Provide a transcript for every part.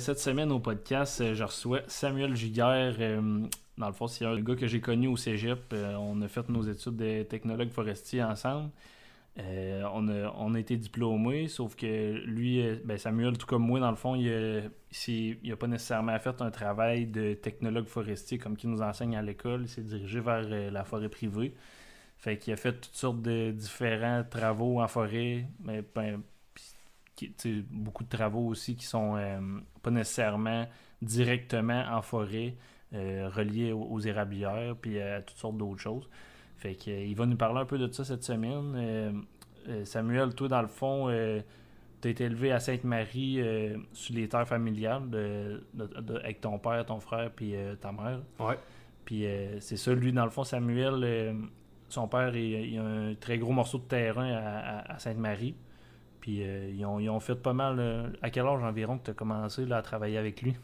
cette semaine au podcast, euh, je reçois Samuel Giguère. Euh, dans le fond, c'est un gars que j'ai connu au cégep. on a fait nos études de technologue forestier ensemble. on, a, on a été diplômés, sauf que lui, ben Samuel, tout comme moi, dans le fond, il n'a pas nécessairement fait un travail de technologue forestier comme qu'il nous enseigne à l'école. Il s'est dirigé vers la forêt privée. Fait qu'il a fait toutes sortes de différents travaux en forêt, ben, beaucoup de travaux aussi qui sont euh, pas nécessairement directement en forêt, euh, reliés aux, érablières, puis à toutes sortes d'autres choses. Fait qu'il euh, va nous parler un peu de ça cette semaine. Samuel, toi, dans le fond, tu as été élevé à Sainte-Marie sur les terres familiales avec ton père, ton frère, puis ta mère. Ouais. Puis c'est ça, lui, dans le fond, Samuel, son père, il, a un très gros morceau de terrain à Sainte-Marie. Puis euh, ils, ont, fait pas mal. Euh, à quel âge environ que tu as commencé là, à travailler avec lui?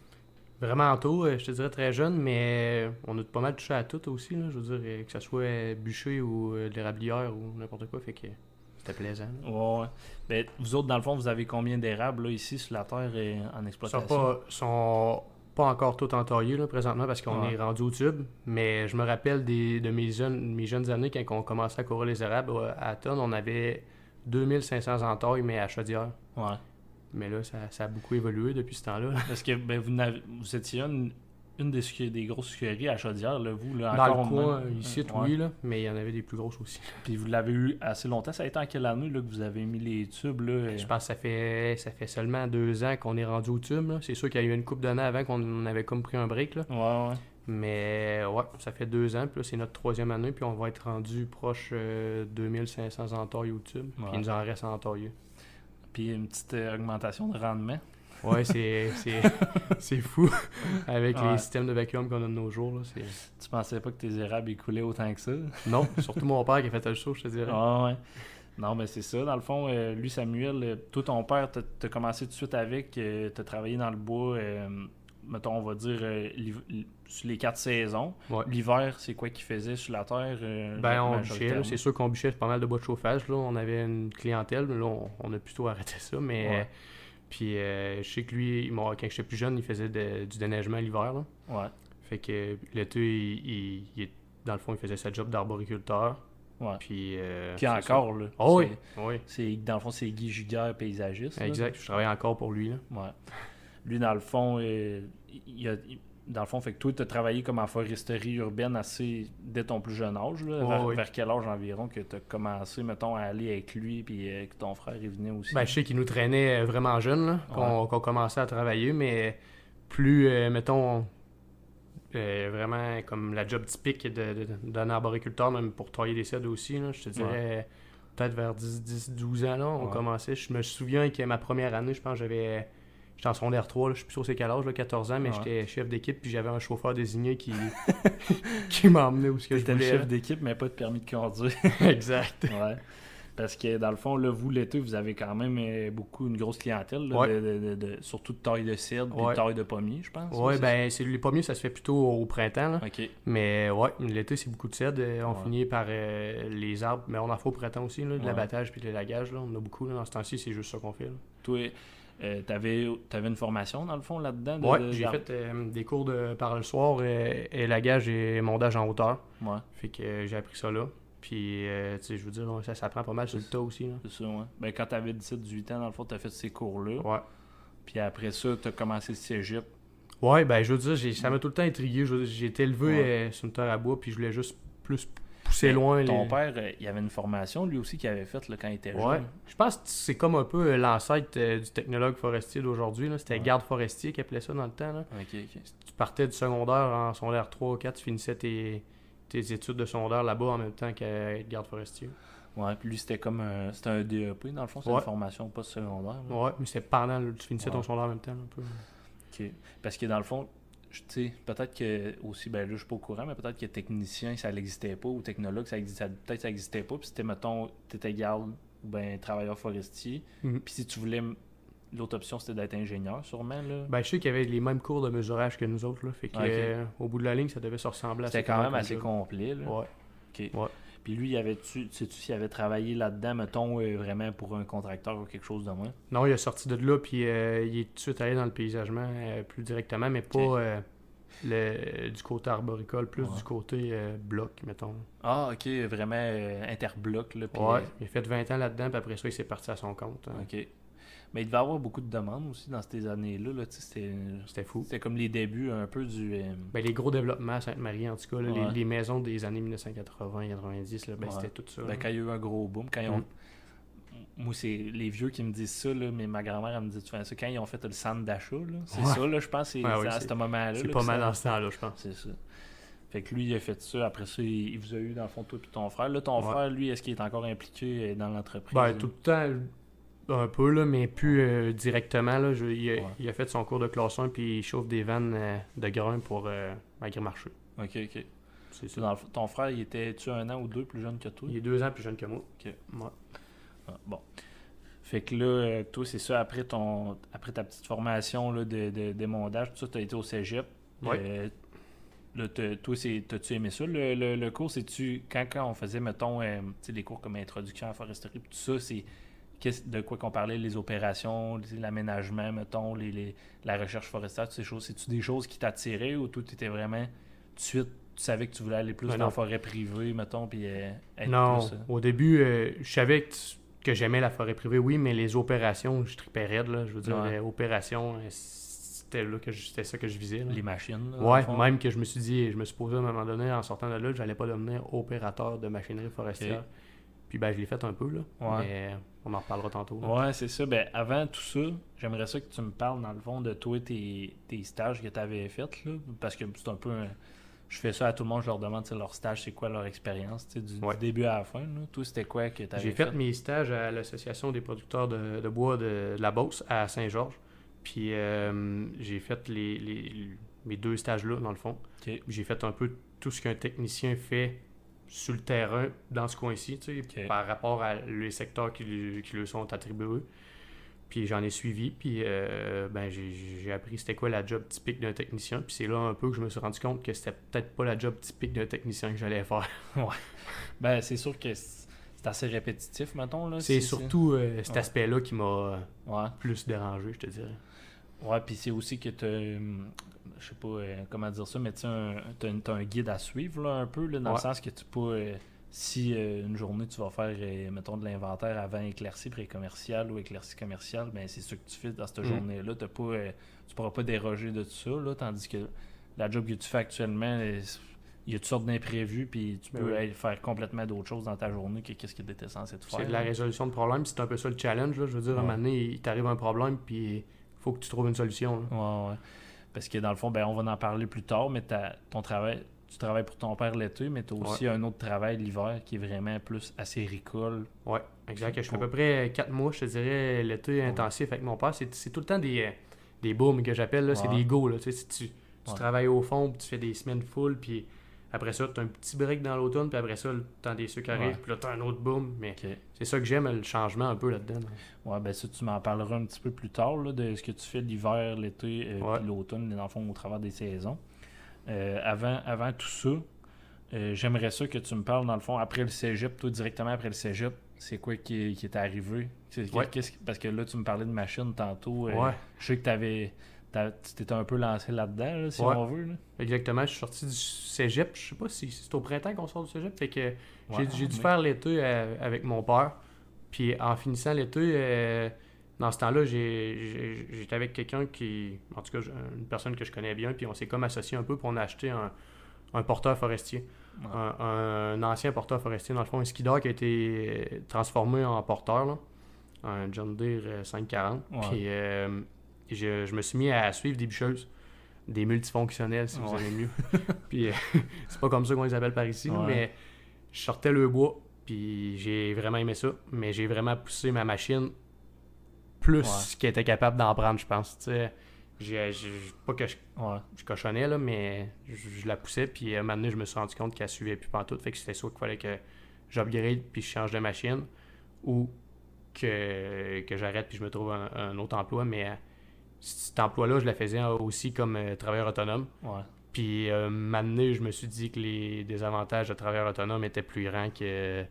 Vraiment tôt, euh, je te dirais très jeune, mais on a pas mal touché à tout aussi. Là, je veux dire, que ce soit bûcher ou l'érablière ou n'importe quoi, fait que c'était plaisant. Ouais, ben, vous autres, dans le fond, vous avez combien d'érables ici sur la terre et en exploitation Ils sont pas, sont pas encore tout entaillés là, présentement parce qu'on est rendu au tube, mais je me rappelle des, de mes jeunes, mes jeunes années quand on commençait à courir les érables à tonne, on avait 2500 entailles, mais à Chaudière. Ouais. Mais là, ça, a beaucoup évolué depuis ce temps-là. Parce que ben, vous, vous étiez une, une des, des, grosses sucreries à Chaudière, là, vous, là, Dans le coin, ici, oui, là, mais il y en avait des plus grosses aussi. Puis vous l'avez eu assez longtemps. Ça a été en quelle année là, que vous avez mis les tubes? Là? Je pense que ça fait, ça fait seulement deux ans qu'on est rendu au tube. C'est sûr qu'il y a eu une coupe d'années avant qu'on avait comme pris un break. Là. Ouais, ouais. Mais ouais, ça fait deux ans, puis là, c'est notre troisième année, puis on va être rendu proche de 2500 entailles au tube, puis il nous en reste entailler. Puis une petite euh, augmentation de rendement. Ouais, c'est, c'est, fou avec les systèmes de vacuum qu'on a de nos jours. Là, tu pensais pas que tes érables écoulaient autant que ça? non, surtout mon père qui a fait le show, je te dirais. Ah ouais. Non, mais c'est ça. Dans le fond, euh, lui, Samuel, euh, toi, ton père, t'as commencé tout de suite avec, tu t'as travaillé dans le bois mettons, on va dire, euh, sur les quatre saisons. L'hiver, c'est quoi qu'ils faisaient sur la terre? Euh, ben, on bûchait. C'est sûr qu'on bûchait pas mal de bois de chauffage. Là. On avait une clientèle, mais là, on, a plutôt arrêté ça. Mais, puis, euh, je sais que lui, quand j'étais plus jeune, il faisait du déneigement l'hiver. Ouais. Fait que l'été, il, dans le fond, il faisait sa job d'arboriculteur. Ouais. Puis, puis encore, là. Oh, oui. oui. Dans le fond, c'est Guy Juguère, paysagiste. Exact. Je travaille encore pour lui. Là. Ouais. Lui, dans le fond, euh, il, a, dans le fond, fait que toi, tu as travaillé comme en foresterie urbaine assez dès ton plus jeune âge. vers, quel âge environ que tu as commencé, mettons, à aller avec lui puis euh, que ton frère il venait aussi? Ben, je sais qu'il nous traînait euh, vraiment jeune, qu'on commençait à travailler, mais plus, mettons, vraiment comme la job typique d'un arboriculteur, même pour tailler des cèdres aussi, je te dirais peut-être vers 10, 12 ans, là, on commençait. Je me souviens que ma première année, je pense j'avais J'étais en secondaire 3, là, je suis plus sûr c'est quel âge, 14 ans, mais j'étais chef d'équipe, puis j'avais un chauffeur désigné qui, qui m'a emmené où ce que j'étais chef d'équipe, mais pas de permis de conduire. exact. Ouais. Parce que dans le fond, là, vous, l'été, vous avez quand même euh, beaucoup, une grosse clientèle, de, surtout de taille de cèdre et de taille de pommier, je pense. Oui, ben, c'est, les pommiers, ça se fait plutôt au printemps. Là. Mais ouais, l'été, c'est beaucoup de cèdre. Euh, on finit par euh, les arbres, mais on en fait au printemps aussi, là, de l'abattage puis de l'élagage. On en a beaucoup. Là, dans ce temps-ci, c'est juste ça qu'on fait. Là. Toi, euh, tu avais, une formation, dans le fond, là-dedans? Oui, j'ai fait euh, des cours de par le soir, et, et lagage et mondage en hauteur. Ouais. Fait que euh, j'ai appris ça là. Puis, tu sais, je veux dire, ça s'apprend pas mal sur le tas aussi. C'est ça, ouais. Ben, quand tu avais 17-18 ans, dans le fond, tu as fait ces cours-là. Ouais. Puis après ça, tu as commencé le cégep. Ouais, ben, je veux dire, ça m'a tout le temps intrigué. J'ai été élevé sur une terre à bois, puis je voulais juste plus c'est loin. Ton père, euh, il avait une formation lui aussi qu'il avait faite quand il était jeune. Je pense que c'est comme un peu euh, l'ancêtre euh, du technologue forestier d'aujourd'hui. C'était garde forestier qui appelait ça dans le temps. Là. Tu partais du secondaire en secondaire 3 ou 4, tu finissais tes, tes études de secondaire là-bas en même temps qu'être garde forestier. Ouais, puis lui, c'était comme un, c'était un DEP, dans le fond, c'est une formation post-secondaire. Ouais, mais c'est pendant, tu finissais ton secondaire en même temps. Un peu. OK. Parce que dans le fond, peut-être que aussi, ben là, je suis pas au courant, mais peut-être que technicien, ça n'existait pas, ou technologue, ça existait, peut-être ça n'existait pas, puis c'était, mettons, tu étais garde ou ben travailleur forestier. Mhm. Puis si tu voulais, l'autre option, c'était d'être ingénieur, sûrement, là. Ben, je sais qu'il y avait les mêmes cours de mesurage que nous autres, là, fait que, euh, au bout de la ligne, ça devait se ressembler à C'était quand même assez complet, là. Ouais. OK. Ouais. Puis lui, y avait-tu, sais-tu s'il avait travaillé là-dedans, mettons, euh, vraiment pour un contracteur ou quelque chose de moins? Non, il est sorti de là, puis euh, il est tout de suite allé dans le paysagement euh, plus directement, mais pas le, du côté arboricole, plus Ouais. du côté bloc, mettons. Ah, ok, vraiment interbloc, là. Ouais, il a fait 20 ans là-dedans, puis après ça, il s'est parti à son compte. hein. ok. Mais il devait avoir beaucoup de demandes aussi dans ces années-là, là. C'était, fou. c'était comme les débuts un peu du. euh, Ben, les gros développements à Sainte-Marie, en tout cas, là, les- Ouais. les, maisons des années 1980-90, là, ben, Ouais. c'était tout ça. Ben, quand il y a eu un gros boom, quand ils ont. Mm. Moi, c'est les vieux qui me disent ça, là, mais ma grand-mère, elle me dit tu fais ça quand ils ont fait le centre d'achat. là. C'est Ouais. ça, là, je pense, c'est oui, à ce moment-là. C'est pas mal ça- dans ce temps-là, je pense. C'est ça. Fait que lui, il a fait ça. Après ça, il, il vous a eu, dans le fond, toi et ton frère. Là, ton frère, lui, est-ce qu'il est encore impliqué euh, dans l'entreprise? Ben, tout le temps, un peu, là, mais plus euh, directement. Là, Je- il, a, Ouais. il a fait son cours de classe 1, puis il chauffe des vannes euh, de grains pour euh, Agri-Marché. Ok, ok. C'est ça. dans ton frère, il était-tu un an ou deux plus jeune que toi? Il est deux ans plus jeune que moi. Ok. Ouais. Ah, bon. Fait que là, toi, c'est ça, après ton après ta petite formation là, de, de, d'émondage, tout ça, tu as été au cégep. Ouais. Euh, là, toi, t'as-tu aimé ça, le, le, le cours? C'est-tu, quand, quand on faisait, mettons, euh, tu sais, les cours comme introduction à la foresterie, tout ça, c'est de quoi qu'on parlait, les opérations, l'aménagement, mettons, les, les- la recherche forestière, toutes ces choses. C'est-tu des choses qui t'attiraient ou toi, tu étais vraiment, tout de suite, tu savais que tu voulais aller plus Ben dans la forêt privée, mettons, puis euh, être Non, plus... euh, au début, euh, je savais que, que j'aimais la forêt privée, oui, mais les opérations, je tripais raide, là. Je veux dire, Ouais. les opérations, euh, c'était là que c'était ça que je visais. là. les machines. là, Ouais, même que je me suis dit, je me suis posé à un moment donné, en sortant de là, que j'allais pas devenir opérateur de machinerie forestière. Puis ben, je l'ai fait un peu, là. Ouais. Mais on en reparlera tantôt. là. Ouais, c'est ça. Ben, avant tout ça, j'aimerais ça que tu me parles, dans le fond, de toi, tes, tes stages que tu avais faits, là, parce que c'est un peu... un- Je fais ça à tout le monde, je leur demande, leur stage, c'est quoi leur expérience, tu sais, du, du début à la fin, là. Toi, c'était quoi que tu avais J'ai fait? mes stages à l'Association des producteurs de, de bois de, de la Beauce à Saint-Georges. Puis euh, j'ai fait les, les- mes deux stages-là, dans le fond. J'ai fait un peu tout ce qu'un technicien fait sur le terrain dans ce coin-ci, par rapport à les secteurs qui, lui- qui lui sont attribués. Puis j'en ai suivi, puis euh, ben, j'ai appris c'était quoi la job typique d'un technicien. Puis c'est là un peu que je me suis rendu compte que c'était peut-être pas la job typique d'un technicien que j'allais faire. Ben, c'est sûr que c'est assez répétitif, mettons, là. C'est si- surtout euh, cet Ouais. aspect-là qui m'a Ouais. plus dérangé, je te dirais. Ouais, puis c'est aussi que tu je sais pas euh, comment dire ça, mais tu as, un guide à suivre là, un peu, là, dans le sens que tu peux, euh, si euh, une journée tu vas faire, mettons, de l'inventaire avant éclairci pré-commercial ou éclairci commercial, ben c'est ce que tu fais dans cette Mhm. journée-là. T'as Pas, tu pourras pas déroger de tout ça, là, tandis que la job que tu fais actuellement, il y a toutes sortes d'imprévus, puis tu Ben peux oui. aller faire complètement d'autres choses dans ta journée que qu'est-ce que tu étais censé te faire. C'est de la résolution de problème, c'est un peu ça le challenge. Là. Je veux dire, à un moment donné, il t'arrive un problème, puis faut que tu trouves une solution. là. Ouais, ouais. Parce que dans le fond, ben, on va en parler plus tard, mais ton travail, tu travailles pour ton père l'été, mais tu as aussi un autre travail l'hiver qui est vraiment plus assez ricole. Ouais, exact. Je fais à peu près 4 mois, je te dirais, l'été intensif avec mon père. C'est tout le temps des, des booms que j'appelle. C'est des go. Là. Tu, sais, si tu, tu travailles au fond, puis tu fais des semaines full, puis après ça, tu as un petit break dans l'automne, puis après ça, le temps des sucres arrive, Ouais. puis là, tu as un autre boom. Mais c'est ça que j'aime, le changement un peu là-dedans. là. Ouais, ben ça, tu m'en parleras un petit peu plus tard, là, de ce que tu fais l'hiver, l'été, euh, Ouais. puis l'automne, dans le fond, au travers des saisons. Euh, avant, avant tout ça, euh, j'aimerais ça que tu me parles, dans le fond, après le cégep, toi, directement après le cégep, c'est quoi qui, qui est arrivé? Ouais. parce que là, tu me parlais de machine tantôt. euh, Ouais. Je sais que t'avais, t'as- tu t'étais un peu lancé là-dedans, là, si Ouais. on veut. Là. Exactement, je suis sorti du cégep. Je sais pas si c'est au printemps qu'on sort du cégep. Fait que Ouais, j'ai j'ai dû mais- faire l'été euh, avec mon père. Puis en finissant l'été, euh, dans ce temps-là, j'ai- j'ai- j'étais avec quelqu'un qui. En tout cas, une personne que je connais bien. Puis on s'est comme associé un peu. Puis on a acheté un, un porteur forestier. Ouais. Un, un ancien porteur forestier, dans le fond, un skidor qui a été euh, transformé en porteur. là. Un John Deere euh, 540. Ouais. Puis euh, je, je me suis mis à suivre des bûcheuses. Des multifonctionnels, si vous aimez mieux. puis euh, c'est pas comme ça qu'on les appelle par ici, Ouais. mais je sortais le bois, puis j'ai vraiment aimé ça. Mais j'ai vraiment poussé ma machine plus qu'elle était capable d'en prendre, je pense. tu sais. J'ai- j'ai- pas que je, Ouais. je cochonnais, là, mais je, je la poussais, puis à un moment donné, je me suis rendu compte qu'elle suivait plus pantoute. Fait que c'était soit qu'il fallait que j'upgrade, puis je change de machine, ou que, que j'arrête, puis je me trouve un, un autre emploi. Mais euh, cet emploi-là, je la faisais aussi comme euh, travailleur autonome. Ouais. Puis, euh, maintenant, je me suis dit que les désavantages de travailleur autonome étaient plus grands que,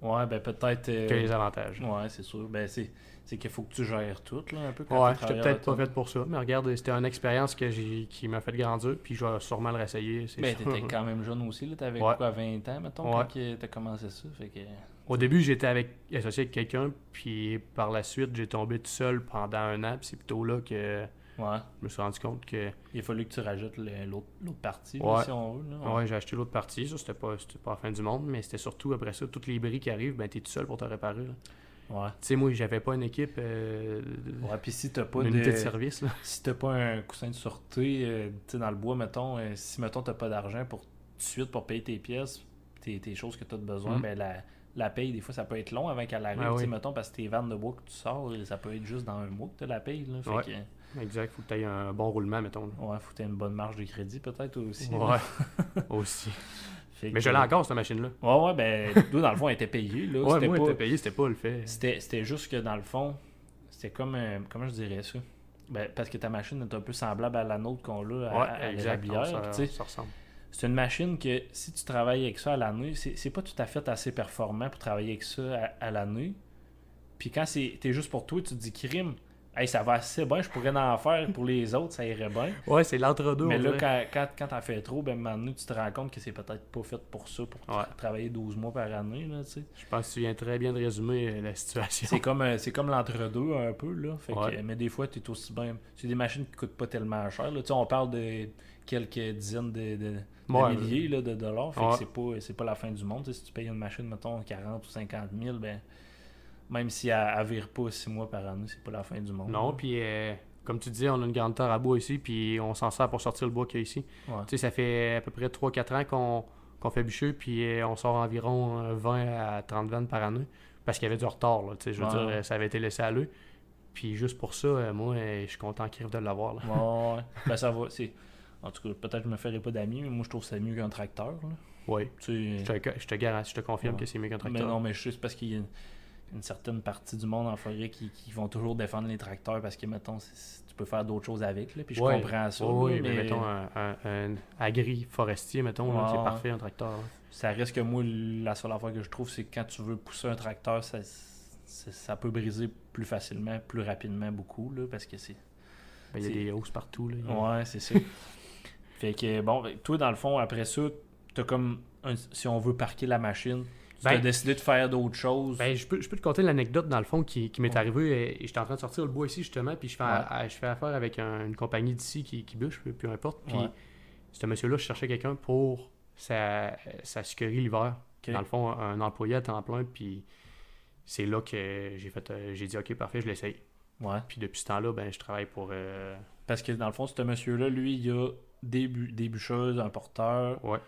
Ouais, ben peut-être. euh, que les avantages. Ouais, c'est sûr. Ben c'est c'est qu'il faut que tu gères tout, là, un peu. quand Ouais, travailleur peut-être pas fait pour ça, mais regarde, c'était une expérience que j'ai qui m'a fait grandir, puis je vais sûrement le réessayer. c'est Ben, t'étais quand même jeune aussi, là. T'avais Ouais. quoi, 20 ans, mettons, Ouais. quand t'as commencé ça? Fait que. Au début, j'étais avec, associé avec quelqu'un, puis par la suite, j'ai tombé tout seul pendant un an, puis c'est plutôt là que Ouais. je me suis rendu compte que Il a fallu que tu rajoutes l'autre partie, là, Ouais. si on veut. Là. ouais, j'ai acheté l'autre partie. Ça, c'était pas, la fin du monde, mais c'était surtout après ça, toutes les bris qui arrivent, ben t'es tout seul pour te réparer. là. Ouais. Tu sais, moi, j'avais pas une équipe, euh, Ouais, puis si t'as pas une de. unité de service. Là. Si t'as pas un coussin de sûreté, euh, tu sais, dans le bois, mettons, euh, si, mettons, t'as pas d'argent pour tout de suite pour payer tes pièces, tes, tes choses que t'as de besoin, Mhm. ben la, la paye, des fois, ça peut être long avant qu'elle arrive, Ah tu oui. mettons, parce que tes vannes de bois que tu sors, ça peut être juste dans un mois que t'as la paye, là. Fait Ouais. que, Exact, faut que tu aies un bon roulement, mettons. là. ouais, faut que t'aies une bonne marge de crédit, peut-être, aussi. Ouais, aussi. Fait Mais que- je l'ai encore, cette machine-là. Ouais, ouais, ben, nous, dans le fond, elle était payée, là. Ouais, C'était moi, pas- t'as payé, c'était pas le fait. C'était juste que dans le fond, c'était comme. euh, comment je dirais ça? Ben, Parce que ta machine est un peu semblable à la nôtre qu'on a à, Ouais, à exact. l'érablière, ça, tu sais. ça ressemble. C'est une machine que si tu travailles avec ça à l'année, c'est pas tout à fait assez performant pour travailler avec ça à, à l'année. Puis quand c'est- t'es juste pour toi, tu te dis crime, hey, ça va assez bien, je pourrais en faire pour les autres, ça irait bien. Ouais, c'est l'entre-deux. Mais là, quand, quand, quand t'en fais trop, ben, donné, tu te rends compte que c'est peut-être pas fait pour ça, pour Ouais. travailler 12 mois par année, là, tu sais. Je pense que tu viens très bien de résumer euh, la situation. C'est comme, euh, c'est comme l'entre-deux un peu, là. Fait que, mais des fois, tu es aussi bien. C'est des machines qui coûtent pas tellement cher. Là. On parle de quelques dizaines de, de, de Ouais, milliers là, de dollars. Fait Ouais. que c'est pas, c'est pas la fin du monde. Si tu payes une machine, mettons, 40 ou 50 000, ben, même si elle, elle vire pas 6 mois par année, c'est pas la fin du monde. Non, puis euh, comme tu dis, on a une grande terre à bois ici, puis on s'en sert pour sortir le bois qu'il y a ici. Ouais. Tu sais, ça fait à peu près 3-4 ans qu'on qu'on fait bûcher, puis euh, on sort environ euh, 20 à 30 vannes par année, parce qu'il y avait du retard, là, je veux dire, euh, ça avait été laissé à l'eux. Puis juste pour ça, euh, moi, euh, je suis content en crève de l'avoir. là. Ouais, ouais. ben, ça va. C'est... En tout cas, peut-être que je me ferai pas d'amis, mais moi, je trouve que c'est mieux qu'un tracteur. Là. Oui, Tu je te, je te garantis, je te confirme Ouais. que c'est mieux qu'un Mais tracteur. non, mais je sais, parce qu'il y a une, une certaine partie du monde en forêt qui, qui vont toujours défendre les tracteurs parce que, mettons, tu peux faire d'autres choses avec. Là, puis je Ouais. comprends ça. oui, mais, mettons un, un, un agri-forestier, mettons, c'est parfait un tracteur. là. Ça reste que moi, la seule affaire que je trouve, c'est que quand tu veux pousser un tracteur, ça, ça peut briser plus facilement, plus rapidement, beaucoup. Là, parce que c'est. Ben, Il y a des hausses partout. Là. Ouais, c'est ça. fait que, bon, toi, dans le fond, après ça, t'as comme. un- si on veut parquer la machine, tu Ben- as décidé de faire d'autres choses. Ben, je, peux, je peux te conter l'anecdote dans le fond qui, qui m'est Ouais. arrivée. et J'étais en train de sortir le bois ici justement, puis je fais, Ouais. à- je fais affaire avec un- une compagnie d'ici qui, qui bûche, peu, importe. Puis Ouais. ce monsieur-là, je cherchais quelqu'un pour sa, sa sucrerie l'hiver. Ok. Dans le fond, un employé à temps plein, puis c'est là que j'ai fait, euh, j'ai dit ok parfait, je l'essaye. Ouais. Puis depuis ce temps-là, ben je travaille pour. euh, Parce que dans le fond, ce monsieur-là, lui, il a des, bu- des bûcheuses, un porteur, ouais,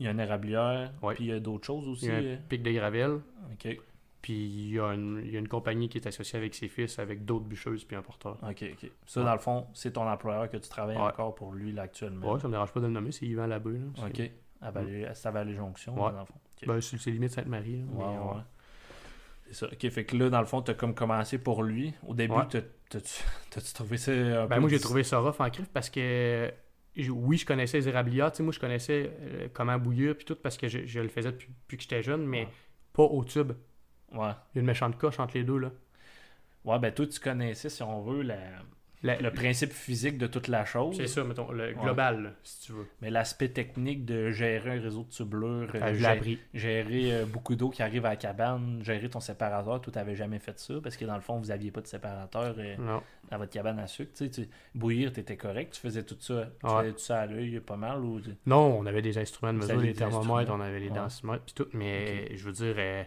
il y a une érablière, Ouais. puis il y a d'autres choses aussi. il y a un euh. pic de gravel, Ok, puis il y, a une, il y a une compagnie qui est associée avec ses fils, avec d'autres bûcheuses puis un porteur. ok, ok. Ça, Ouais. dans le fond, c'est ton employeur que tu travailles encore pour lui, là, actuellement. Ouais, ça me dérange pas de le nommer, c'est Yvan Labeu. Là, Ok. À Vallée, Vallée-Jonction, Ouais. dans le fond. Ok. Ben, c'est limite Sainte-Marie. Ouais. C'est ça. Ok, fait que là, dans le fond, t'as comme commencé pour lui. Au début, Ouais. t'as-tu trouvé ça un Ben, peu moi, j'ai trouvé ça rough en crif parce que oui, je connaissais les érablières. Tu sais, moi, je connaissais euh, comment bouillir puis tout parce que je, je le faisais depuis, depuis que j'étais jeune, mais Ouais. pas au tube. Ouais. Il y a une méchante coche entre les deux. Là. Ouais, ben toi, tu connaissais, si on veut, la- La- le principe physique de toute la chose. C'est ça, mettons, le global, si tu veux. Mais l'aspect technique de gérer un réseau de tubulure, euh, appris. gérer euh, beaucoup d'eau qui arrive à la cabane, gérer ton séparateur, toi, t'avais jamais fait ça parce que dans le fond, vous aviez pas de séparateur euh, dans votre cabane à sucre. Tu sais, tu- bouillir, t'étais correct, tu faisais tout ça, tu Ouais. faisais tout ça à l'œil pas mal ou non, on avait des instruments de mesure, des thermomètres, on avait les Ouais. densimètres puis tout, mais je veux dire, euh,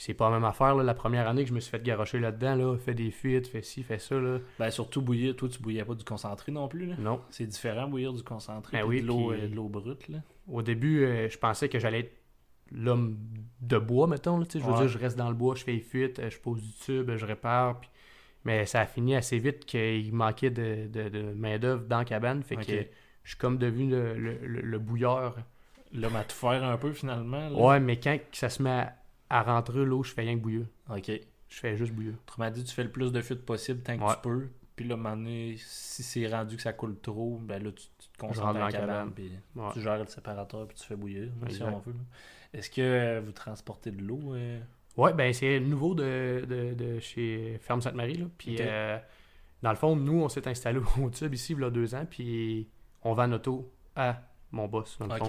c'est pas la même affaire. Là. La première année que je me suis fait garocher là-dedans, là, fait des fuites, fait ci, fait ça. Là. Ben surtout bouillir, toi tu bouillais pas du concentré non plus là. Non. C'est différent bouillir du concentré Ben oui, de l'eau puis- euh, de l'eau brute là. Au début, euh, je pensais que j'allais être l'homme de bois, mettons. là, je veux Ouais. dire, je reste dans le bois, je fais les fuites, euh, je pose du tube, je répare. puis- Mais ça a fini assez vite qu'il manquait de, de, de main-d'œuvre dans la cabane. Fait que je suis comme devenu le, le, le- le bouilleur. L'homme à tout faire un peu finalement. Là. Ouais, mais quand ça se met à, à rentrer l'eau, je fais rien que bouillir. Ok. Je fais juste bouillir. Autrement dit, tu fais le plus de fuites possible tant que Ouais. tu peux. Puis là, à un moment donné, si c'est rendu que ça coule trop, ben là, tu, tu te concentres dans la cabane, cabane. puis Ouais. tu gères le séparateur, puis tu fais bouillir, si on veut. Est-ce que euh, vous transportez de l'eau euh? Ouais, ben c'est nouveau de, de, de chez Ferme Sainte-Marie. Puis euh, dans le fond, nous, on s'est installé au tube ici, il y a deux ans, puis on vend notre eau à mon boss, dans le fond.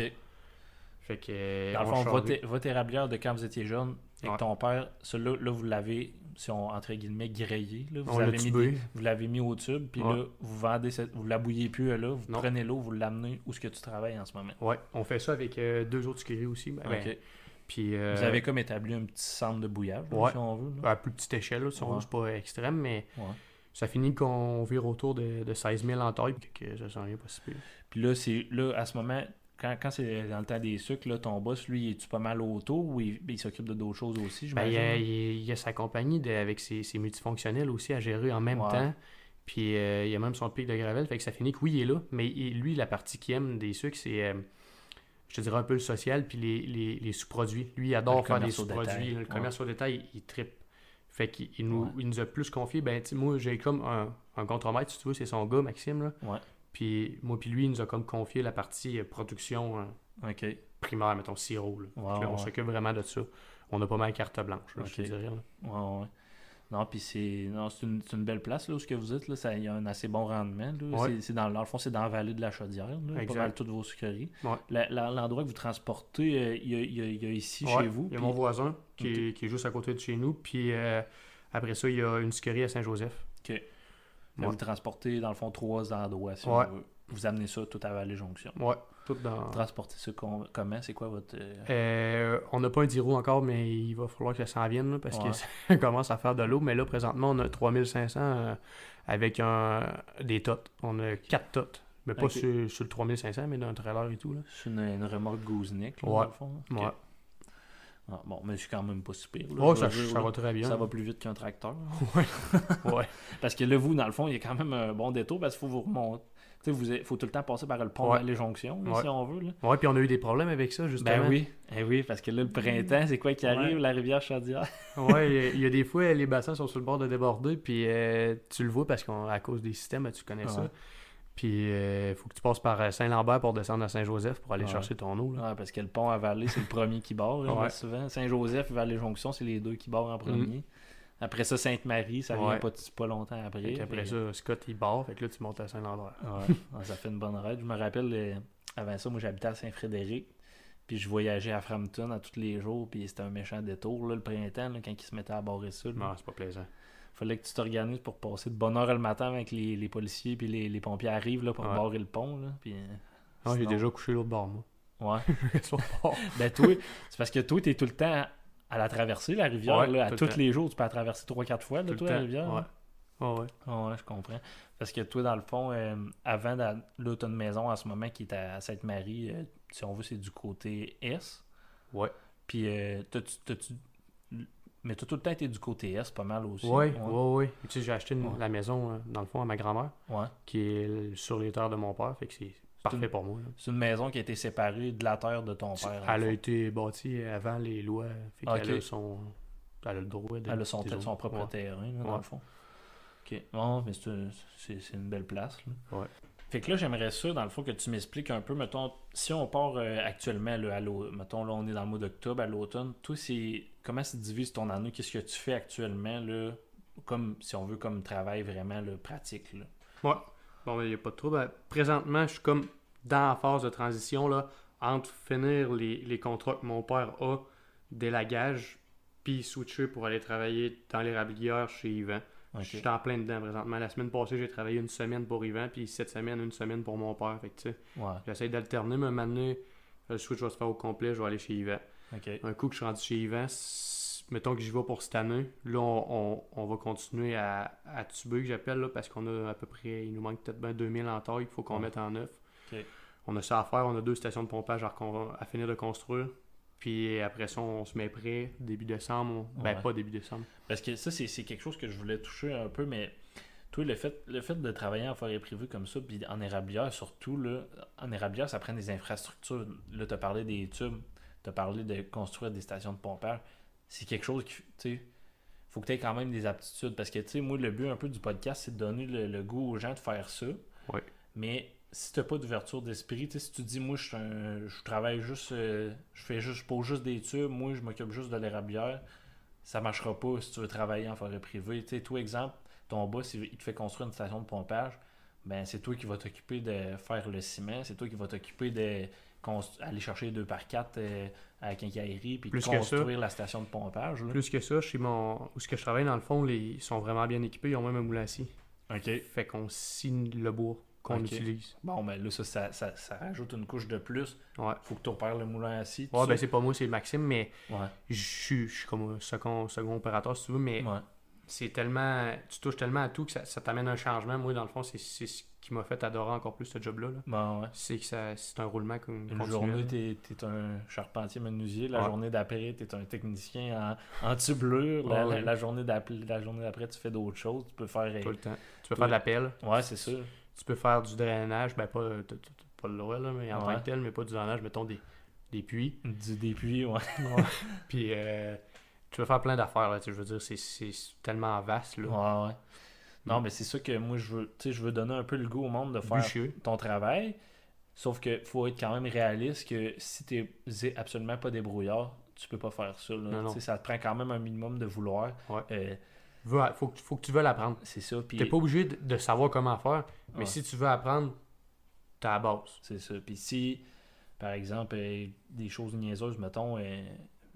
Fait que. Dans le on fond, votre, érablière de quand vous étiez jeune, avec Ouais. ton père, celui-là, là, vous l'avez, si on, entre guillemets, grillé. Là, vous on mis, vous l'avez mis au tube, puis Ouais. là, vous vendez cette, vous la bouillez plus là, vous Non. prenez l'eau, vous l'amenez où ce que tu travailles en ce moment. Ouais, on fait ça avec euh, deux autres sucreries aussi. Ben. Puis. euh, Vous avez comme établi un petit centre de bouillage, là, Ouais. si on veut. à plus petite échelle, là, si on veut, c'est pas extrême, mais ça finit qu'on vire autour de, de 16 000 en taille, que ça sent rien pas si. Puis là, c'est là, à ce moment, quand, quand c'est dans le temps des sucres, là, ton boss, lui, es-tu pas mal autour ou il, il s'occupe de d'autres choses aussi, Ben, il, y j'imagine? a, il a- il y a sa compagnie de- avec ses, ses multifonctionnels aussi à gérer en même temps. Puis euh, il y a même son pic de gravel. Fait que ça finit que oui, il est là. Mais lui, la partie qu'il aime des sucres, c'est, euh, je te dirais, un peu le social puis les, les- les sous-produits. Lui, il adore Le faire des sous-produits. Le Ouais. commerce au détail, il, trippe. Fait qu'il il nous, Ouais. il nous a plus confié. Ben, tu moi, j'ai comme un, un contremaître, si tu veux, c'est son gars, Maxime. Là. Ouais. Puis moi, puis lui, il nous a comme confié la partie euh, production euh, primaire, mettons, sirop. là. On ouais. s'occupe vraiment de ça. On a pas mal carte blanche, là, je te dirais. Ouais, ouais. Non, puis c'est une, belle place là où ce que vous êtes là, ça il y a un assez bon rendement. Ouais. C'est- dans dans le fond, c'est dans la vallée de la Chaudière, là, pas mal toutes vos sucreries. Ouais. L'endroit que vous transportez, euh, il y, a, il y a- il y a ici Ouais, chez vous. Il y a mon voisin qui, est, qui est juste à côté de chez nous. Puis euh, après ça, il y a une sucrerie à Saint-Joseph. Ouais. Vous transportez dans le fond trois endroits si Ouais. on veut. Vous amenez ça tout à Vallée Jonction. Ouais, tout dans. Vous transportez ça com- comment? C'est quoi votre euh, Euh, on n'a pas un 10 roues encore, mais il va falloir que ça s'en vienne là, parce Ouais. que ça commence à faire de l'eau. Mais là, présentement, on a 3500 euh, avec un, des totes. On a 4 totes. Mais pas sur, sur le 3500, mais dans un trailer et tout. Là. C'est une, une remorque Gooseneck, là, Ouais. dans le fond. Ouais. Ah, bon, mais c'est quand même pas super. Là, Oh, je ça, dire, ça là. va très bien. Ça va plus vite qu'un tracteur. Ouais. Parce que là, vous, dans le fond, il y a quand même un bon détour parce qu'il faut vous remonter. Tu sais, vous il faut tout le temps passer par le pont Ouais. de la Jonction, là, Ouais. si on veut. Ouais, puis on a eu des problèmes avec ça, justement. Ben oui, eh oui, parce que là, le printemps, c'est quoi qui arrive, Ouais. la rivière Chaudière? Ouais, il y a- il y, a des fois, les bassins sont sur le bord de déborder, puis euh, tu le vois parce qu'à cause des systèmes, tu connais Ouais. ça. Puis il faut que tu passes par euh, Saint-Lambert pour descendre à Saint-Joseph pour aller Ouais. chercher ton eau. Là. Ouais, parce que le pont à Vallée, c'est le premier qui barre, là, Ouais. souvent. Saint-Joseph et Vallée-Jonction, c'est les deux qui barrent en premier. Après ça, Sainte-Marie, ça vient Ouais. pas, pas longtemps après. Fait Puis- ça, Scott il barre, fait que là tu montes à Saint-Lambert. Ça fait une bonne raide. Je me rappelle, euh, avant ça, moi j'habitais à Saint-Frédéric. Puis je voyageais à Frampton à tous les jours. Puis c'était un méchant détour, là, le printemps, là, quand ils se mettaient à barrer ça. Non, c'est pas plaisant. Fallait que tu t'organises pour passer de bonne heure le matin avec les, les policiers. Puis les, les pompiers arrivent là, pour Ouais. barrer le pont. Là, puis, euh, Non, j'ai déjà couché l'autre bord, moi. Ouais. Ben, toi, c'est parce que toi, t'es tout le temps à la traverser, la rivière. Ouais, là, à le tous temps. les jours, tu peux la traverser 3-4 fois, là, Tout le toi, la rivière. Ouais. Ouais. Ah je comprends. Parce que toi, dans le fond, euh, avant, là, t'as une maison en ce moment qui est à Sainte-Marie. euh, si on veut, c'est du côté Est. Ouais. Puis, euh, t'as-tu- Mais t'as tout le temps été du côté Est, pas mal aussi. Ouais, ouais, ouais. Tu sais, j'ai acheté une- Ouais. la maison, euh, dans le fond, à ma grand-mère, Ouais. qui est sur les terres de mon père, fait que c'est parfait une- pour moi. C'est une maison qui a été séparée de la terre de ton père. Elle le a fond. été bâtie avant les lois, fait Ah, qu'elle ok. a son... Elle a le droit de... Elle a son, son propre terrain, là, dans le fond. Ok. Non, mais c'est un- c'est c'est une belle place. là. Ouais. Fait que là, j'aimerais ça, dans le fond, que tu m'expliques un peu, mettons, si on part euh, actuellement, là, à mettons, là, on est dans le mois d'octobre, à l'automne, toi, c'est comment se divise ton année? Qu'est-ce que tu fais actuellement, là, comme, si on veut, comme travail vraiment pratique, là? Ouais. Bon, il n'y a pas de trouble. Euh, Présentement, je suis comme dans la phase de transition là, entre finir les, les contrats que mon père a d'élagage, puis switcher pour aller travailler dans l'érablière chez Yvan. Ok. Je suis en plein dedans présentement. La semaine passée, j'ai travaillé une semaine pour Yvan, puis cette semaine, une semaine pour mon père. Fait que, Ouais, j'essaie d'alterner, mais maintenant, le switch va se faire au complet, je vais aller chez Yvan. Un coup que je suis rendu chez Yvan, mettons que j'y vais pour cette année, là, on, on- on va continuer à, à tuber, que j'appelle, parce qu'on a à peu près, il nous manque peut-être bien 2000 en taille qu'il faut qu'on Ouais. mette en neuf. Ok. On a ça à faire, on a deux stations de pompage à, finir de construire. Puis après ça, on se met prêt, début décembre. on- Ben, Ouais. pas début décembre. Parce que ça, c'est c'est quelque chose que je voulais toucher un peu, mais toi, le fait, le fait de travailler en forêt privée comme ça, puis en érablière surtout, là, en érablière, ça prend des infrastructures. Là, tu as parlé des tubes, tu as parlé de construire des stations de pompage. C'est quelque chose qui, tu sais, faut que tu aies quand même des aptitudes. Parce que, tu sais, moi, le but un peu du podcast, c'est de donner le, le goût aux gens de faire ça. Ouais. Mais si t'as pas d'ouverture d'esprit, tu sais, si tu dis, moi, je un- je travaille juste, euh, je fais juste, pose juste des tubes, moi, je m'occupe juste de l'érablière, ça marchera pas si tu veux travailler en forêt privée. Tu sais, toi, exemple, ton boss, il il te fait construire une station de pompage, ben, c'est toi qui vas t'occuper de faire le ciment, c'est toi qui vas t'occuper de aller chercher les deux par quatre euh, à la quincaillerie, puis Plus construire la station de pompage. là. Plus que ça, chez mon... où ce que je travaille, dans le fond, les... ils sont vraiment bien équipés. Ils ont même un moulin à scie. OK. Fait qu'on signe le bois qu'on Ok. utilise. Bon, ben là, ça, ça, ça, ça rajoute une couche de plus. Ouais. Faut que tu repères le moulin assis. Ouais, ben c'est pas moi, c'est Maxime, mais Ouais. je suis je suis comme un second, second opérateur, si tu veux, mais Ouais. c'est tellement. Tu touches tellement à tout que ça, ça t'amène un changement. Moi, dans le fond, c'est c'est ce qui m'a fait adorer encore plus ce job-là. là. Bon, ouais. C'est que ça- c'est un roulement con- Une journée, t'es es un charpentier menuisier. La Ouais. journée d'après, t'es un technicien en, en tubulure. La, Ouais, la- journée d'après, la journée d'après, tu fais d'autres choses. Tu peux faire. Tout le temps. Tu peux Tout- faire de la pelle, Ouais, c'est sûr. tu peux faire du drainage, ben pas, pas le droit, là, mais en tant que tel, mais pas du drainage, mettons des, des puits. Du des puits, ouais. Puis euh, tu peux faire plein d'affaires, je veux dire, c'est- c'est tellement vaste, là. Ouais, ouais. Non, mais c'est ça que moi, je veux. Tu sais, je veux donner un peu le goût au monde de faire ton travail. Sauf que faut être quand même réaliste que si t'es absolument pas débrouillard, tu peux pas faire ça. là. Non, non. Tu sais, Ça te prend quand même un minimum de vouloir. Ouais. Euh, Veux- faut, que, faut que tu veuilles apprendre. c'est ça. Puis T'es pas obligé de, de savoir comment faire, mais Ouais. si tu veux apprendre, t'as la base. C'est ça. Puis si, par exemple, euh, des choses niaiseuses, mettons, euh,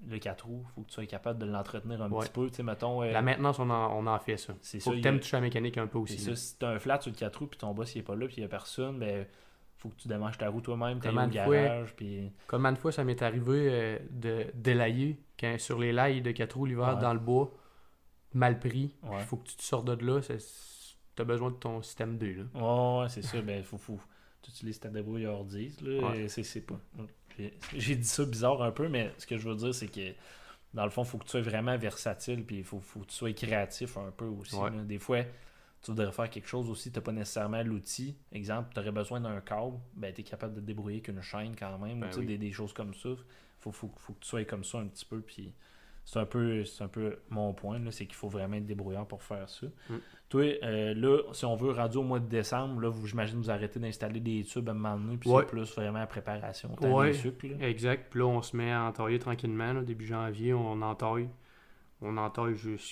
le 4 roues, faut que tu sois capable de l'entretenir un Ouais. petit peu. Tu sais, mettons, euh, La maintenance, on en, on en fait ça. c'est Faut ça. que il y t'aimes a- toucher la mécanique un peu aussi. C'est ça. Si t'as un flat sur le 4 roues, puis ton boss il est pas là, puis il y a personne, ben faut que tu démanges ta roue toi-même, Comment au garage, puis... Combien de fois ça m'est arrivé euh, de délailler quand sur les lailles de 4 roues l'hiver Ouais. dans le bois, mal pris, Ouais. il faut que tu te sortes de là, c'est- t'as besoin de ton système 2. Là. Ouais, ouais, c'est ça. Ben, faut, faut, tu utilises ta débrouillardise, là. Ouais. et C'est, c'est pas... J'ai, dit ça bizarre un peu, mais ce que je veux dire, c'est que dans le fond, faut que tu sois vraiment versatile, puis il faut, faut que tu sois créatif un peu aussi. Ouais. Des fois, tu voudrais faire quelque chose aussi, t'as pas nécessairement l'outil. Exemple, tu aurais besoin d'un câble, ben tu es capable de te débrouiller qu'une chaîne quand même, Ben ou tu oui. des, des choses comme ça. Faut, faut, faut que tu sois comme ça un petit peu, puis c'est un peu c'est un peu mon point, c'est qu'il faut vraiment être débrouillant pour faire ça. Mm. Toi, euh, là, si on veut rendu au mois de décembre, là, vous, j'imagine vous arrêtez d'installer des tubes à un moment donné, puis Ouais. c'est plus vraiment préparation, t'as Ouais. là. Exact. Puis là, on se met à entailler tranquillement. là, début janvier, on entaille. On entaille juste.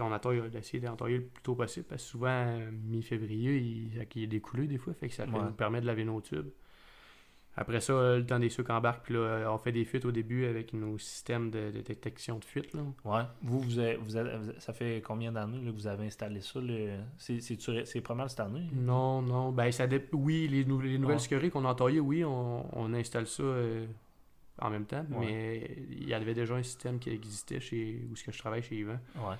On entaille, on essaie d'entailler le plus tôt possible parce que souvent, euh, mi-février, il, il y a des coulées des fois. Fait que ça Ouais. nous permet de laver nos tubes. Après ça, euh, le temps des sucres embarque. Puis là, euh, on fait des fuites au début avec nos systèmes de, de détection de fuite. Là. Ouais. Vous, vous, avez- vous avez- vous avez- ça fait combien d'années que vous avez installé ça? le- C'est, pas mal cette année? Non, non. Ben, ça Oui, les, nou- les nouvelles Ouais. scories qu'on a entaillées, oui, on, on installe ça euh, en même temps. Ouais. Mais il y avait déjà un système qui existait chez où ce que je travaille chez Yvan. Ouais.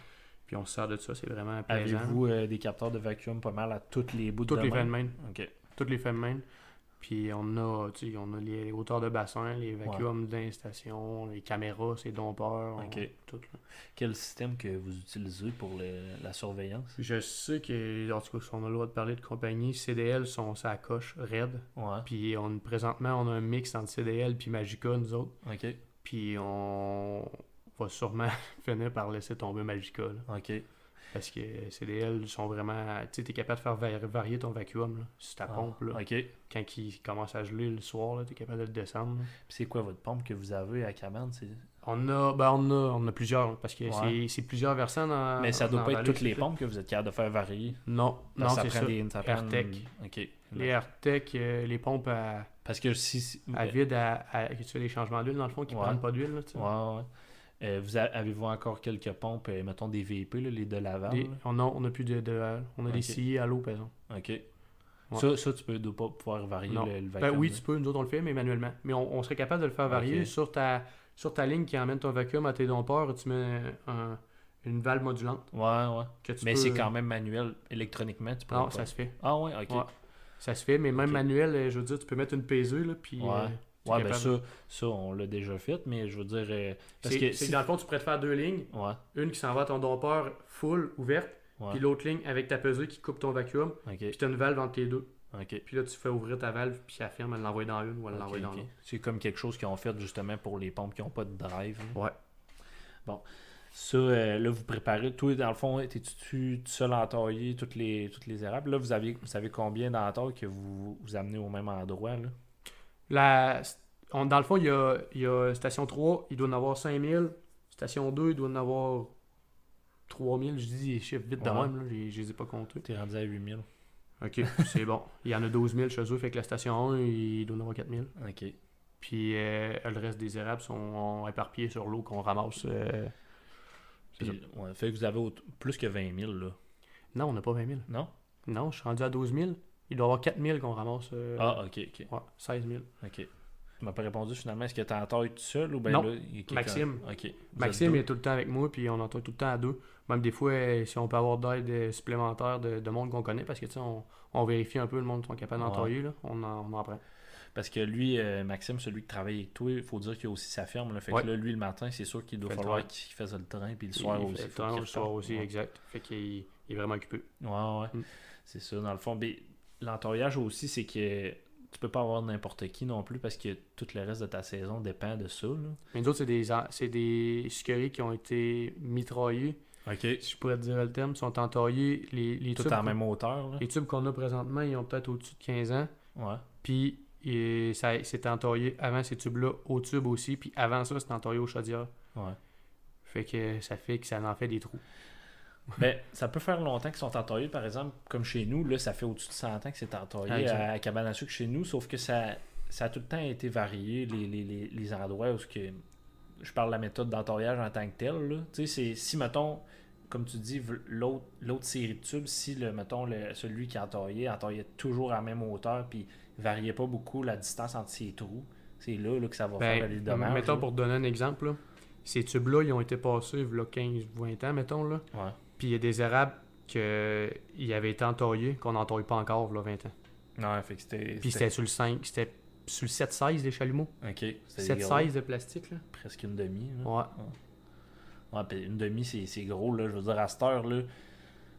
Puis on se sert de ça, c'est vraiment plaisant. Avez-vous euh, des capteurs de vacuum pas mal à toutes les bouts Toutes de les fins de main. OK. Toutes les fins de main. Puis on a, tu sais, on a les hauteurs de bassin, les vacuums d'installation, les caméras, ces dompeurs, on- tout. là. Quel système que vous utilisez pour le- la surveillance? Je sais que, en tout cas, si on a le droit de parler de compagnie, CDL sont sa coche raide. Ouais. Puis on, présentement, on a un mix entre CDL puis Magica, nous autres. OK. Puis on va sûrement finir par laisser tomber Magica. là. OK. Parce que CDL sont vraiment. Tu sais, t'es capable de faire va- varier ton vacuum là, sur ta Ah, pompe. Là. OK. Puis Quand il commence à geler le soir, t'es capable de le descendre. là. c'est quoi votre pompe que vous avez à cabane? On a, ben on a, on a plusieurs, parce que Ouais. c'est- plusieurs versants dans. Mais ça doit dans pas être toutes les pompes que vous êtes capable de faire varier? Non, non, c'est ça des... Ça prend... AirTech. OK. Les AirTech, euh, les pompes à, Parce que si... à vide, à, à- tu fais des changements d'huile dans le fond qui Ouais. prennent pas d'huile. Ouais, ouais. Euh, vous avez-vous encore quelques pompes, euh, mettons des là, les de Laval? Des- là? on, a, on a plus de, de- on a des scies à l'eau, par exemple. OK. Ça, ça, tu peux pas pouvoir varier Non. le, le Ben vacuum. oui, là. tu peux, nous autres on le fait, mais manuellement. Mais on, on serait capable de le faire varier sur ta sur ta ligne qui emmène ton vacuum à tes dompeurs, tu mets un- une valve modulante Ouais, ouais. que tu Mais peux- c'est quand même manuel, électroniquement, tu peux Non, pas. ça se fait. Ah ouais, ok. Ouais. Ça se fait, mais même manuel, euh, je veux dire, tu peux mettre une paiseuse, là, puis... Ouais. euh, Ouais, ben ça, ça, on l'a déjà fait, mais je veux dire. euh, parce que. si- dans le fond, tu pourrais te faire deux lignes. Ouais, Une qui s'en va à ton dompeur full, ouverte, ouais. puis l'autre ligne avec ta pesée qui coupe ton vacuum, Ok, puis tu as une valve entre les deux. ok. Puis là, tu fais ouvrir ta valve, puis elle ferme, elle l'envoie dans une ou elle l'envoie dans ok. l'autre. C'est comme quelque chose qu'ils ont fait justement pour les pompes qui n'ont pas de drive. là. Ouais. Ça, euh, là, vous préparez. Toi, dans le fond, étais-tu tout seul à entailler toutes les, toutes les érables? Là, vous, avez, vous savez combien d'entailles que vous, vous amenez au même endroit? Là? La, on- dans le fond, il y a, il y a station 3, il doit en avoir 5000. Station 2, il doit en avoir 3000. Je dis les chiffres vite de Ouais. même, là, je les ai pas comptés. T'es rendu à 8000. Ok, c'est bon. Il y en a 12 000 chez eux, fait que la station 1, il doit en avoir 4000. OK. Puis euh, le reste des érables sont éparpillés sur l'eau qu'on ramasse. euh, Puis, ouais, fait que vous avez plus que 20 000, là. Non, on n'a pas 20 000. Non? Non, je suis rendu à 12 000. Il doit y avoir 4 000 qu'on ramasse. euh, Ah, OK, OK. Ouais, 16 000. OK. Tu m'as pas répondu finalement, est-ce que tu entailles tout seul ou bien Non. là, il Maxime. OK. Vous Maxime est tout le temps avec moi, puis on entend tout le temps à deux. Même des fois, euh, si on peut avoir d'aide euh, supplémentaire de, de monde qu'on connaît, parce que tu sais, on, on vérifie un peu le monde qui sont capables Ouais. d'entailler, là. On en, on en prend. Parce que lui, euh, Maxime, celui qui travaille avec toi, il faut dire qu'il a aussi sa ferme. Là. Fait Ouais. que là, lui, le matin, c'est sûr qu'il doit Fait falloir qu'il fasse le train, puis le soir il aussi. fait le le soir aussi, Ouais. exact. Fait qu'il il est vraiment occupé. Ouais, ouais. Mm. C'est ça, dans le fond. L'entaillage aussi, c'est que tu peux pas avoir n'importe qui non plus parce que tout le reste de ta saison dépend de ça. Là. Mais nous autres, c'est des, c'est des sucreries qui ont été mitraillées. OK. Si je pourrais te dire le terme, sont entaillés. Les, les Tout tubes, en même hauteur. Là. les tubes qu'on a présentement, ils ont peut-être au-dessus de 15 ans. Ouais. Puis et ça entaillé avant ces tubes-là au tube aussi. Puis avant ça, c'était entaillé au chaudière. Ouais. Fait que ça fait que ça en fait des trous. Ben, ça peut faire longtemps qu'ils sont entaillés, par exemple, comme chez nous, là, ça fait au-dessus de 100 ans que c'est entaillé Ah, à, à cabane à sucre chez nous, sauf que ça, ça a tout le temps été varié, les, les, les, les endroits où ce que je parle de la méthode d'entaillage en tant que telle. là. Tu sais, c'est si, mettons, comme tu dis, l'autre l'autre série de tubes, si, le, mettons, le- celui qui entaillait, entaillait toujours à la même hauteur, puis variait pas beaucoup la distance entre ses trous, c'est là, là que ça va faire les Ben, dommages. mettons là. pour te donner un exemple, là, ces tubes-là, ils ont été passés il y a 15-20 ans, mettons. Là. Ouais. Puis il y a des érables qui avaient été entaillés, qu'on n'entaille pas encore, là, 20 ans. Non, fait que c'était. Puis c'était sur le 5, c'était sur le 7-16 des chalumeaux. Ok. c'était gros. 7-16 de plastique, là. Presque une demi. là. Ouais. Ouais, puis une demi, c'est gros, là. Je veux dire, à cette heure, là,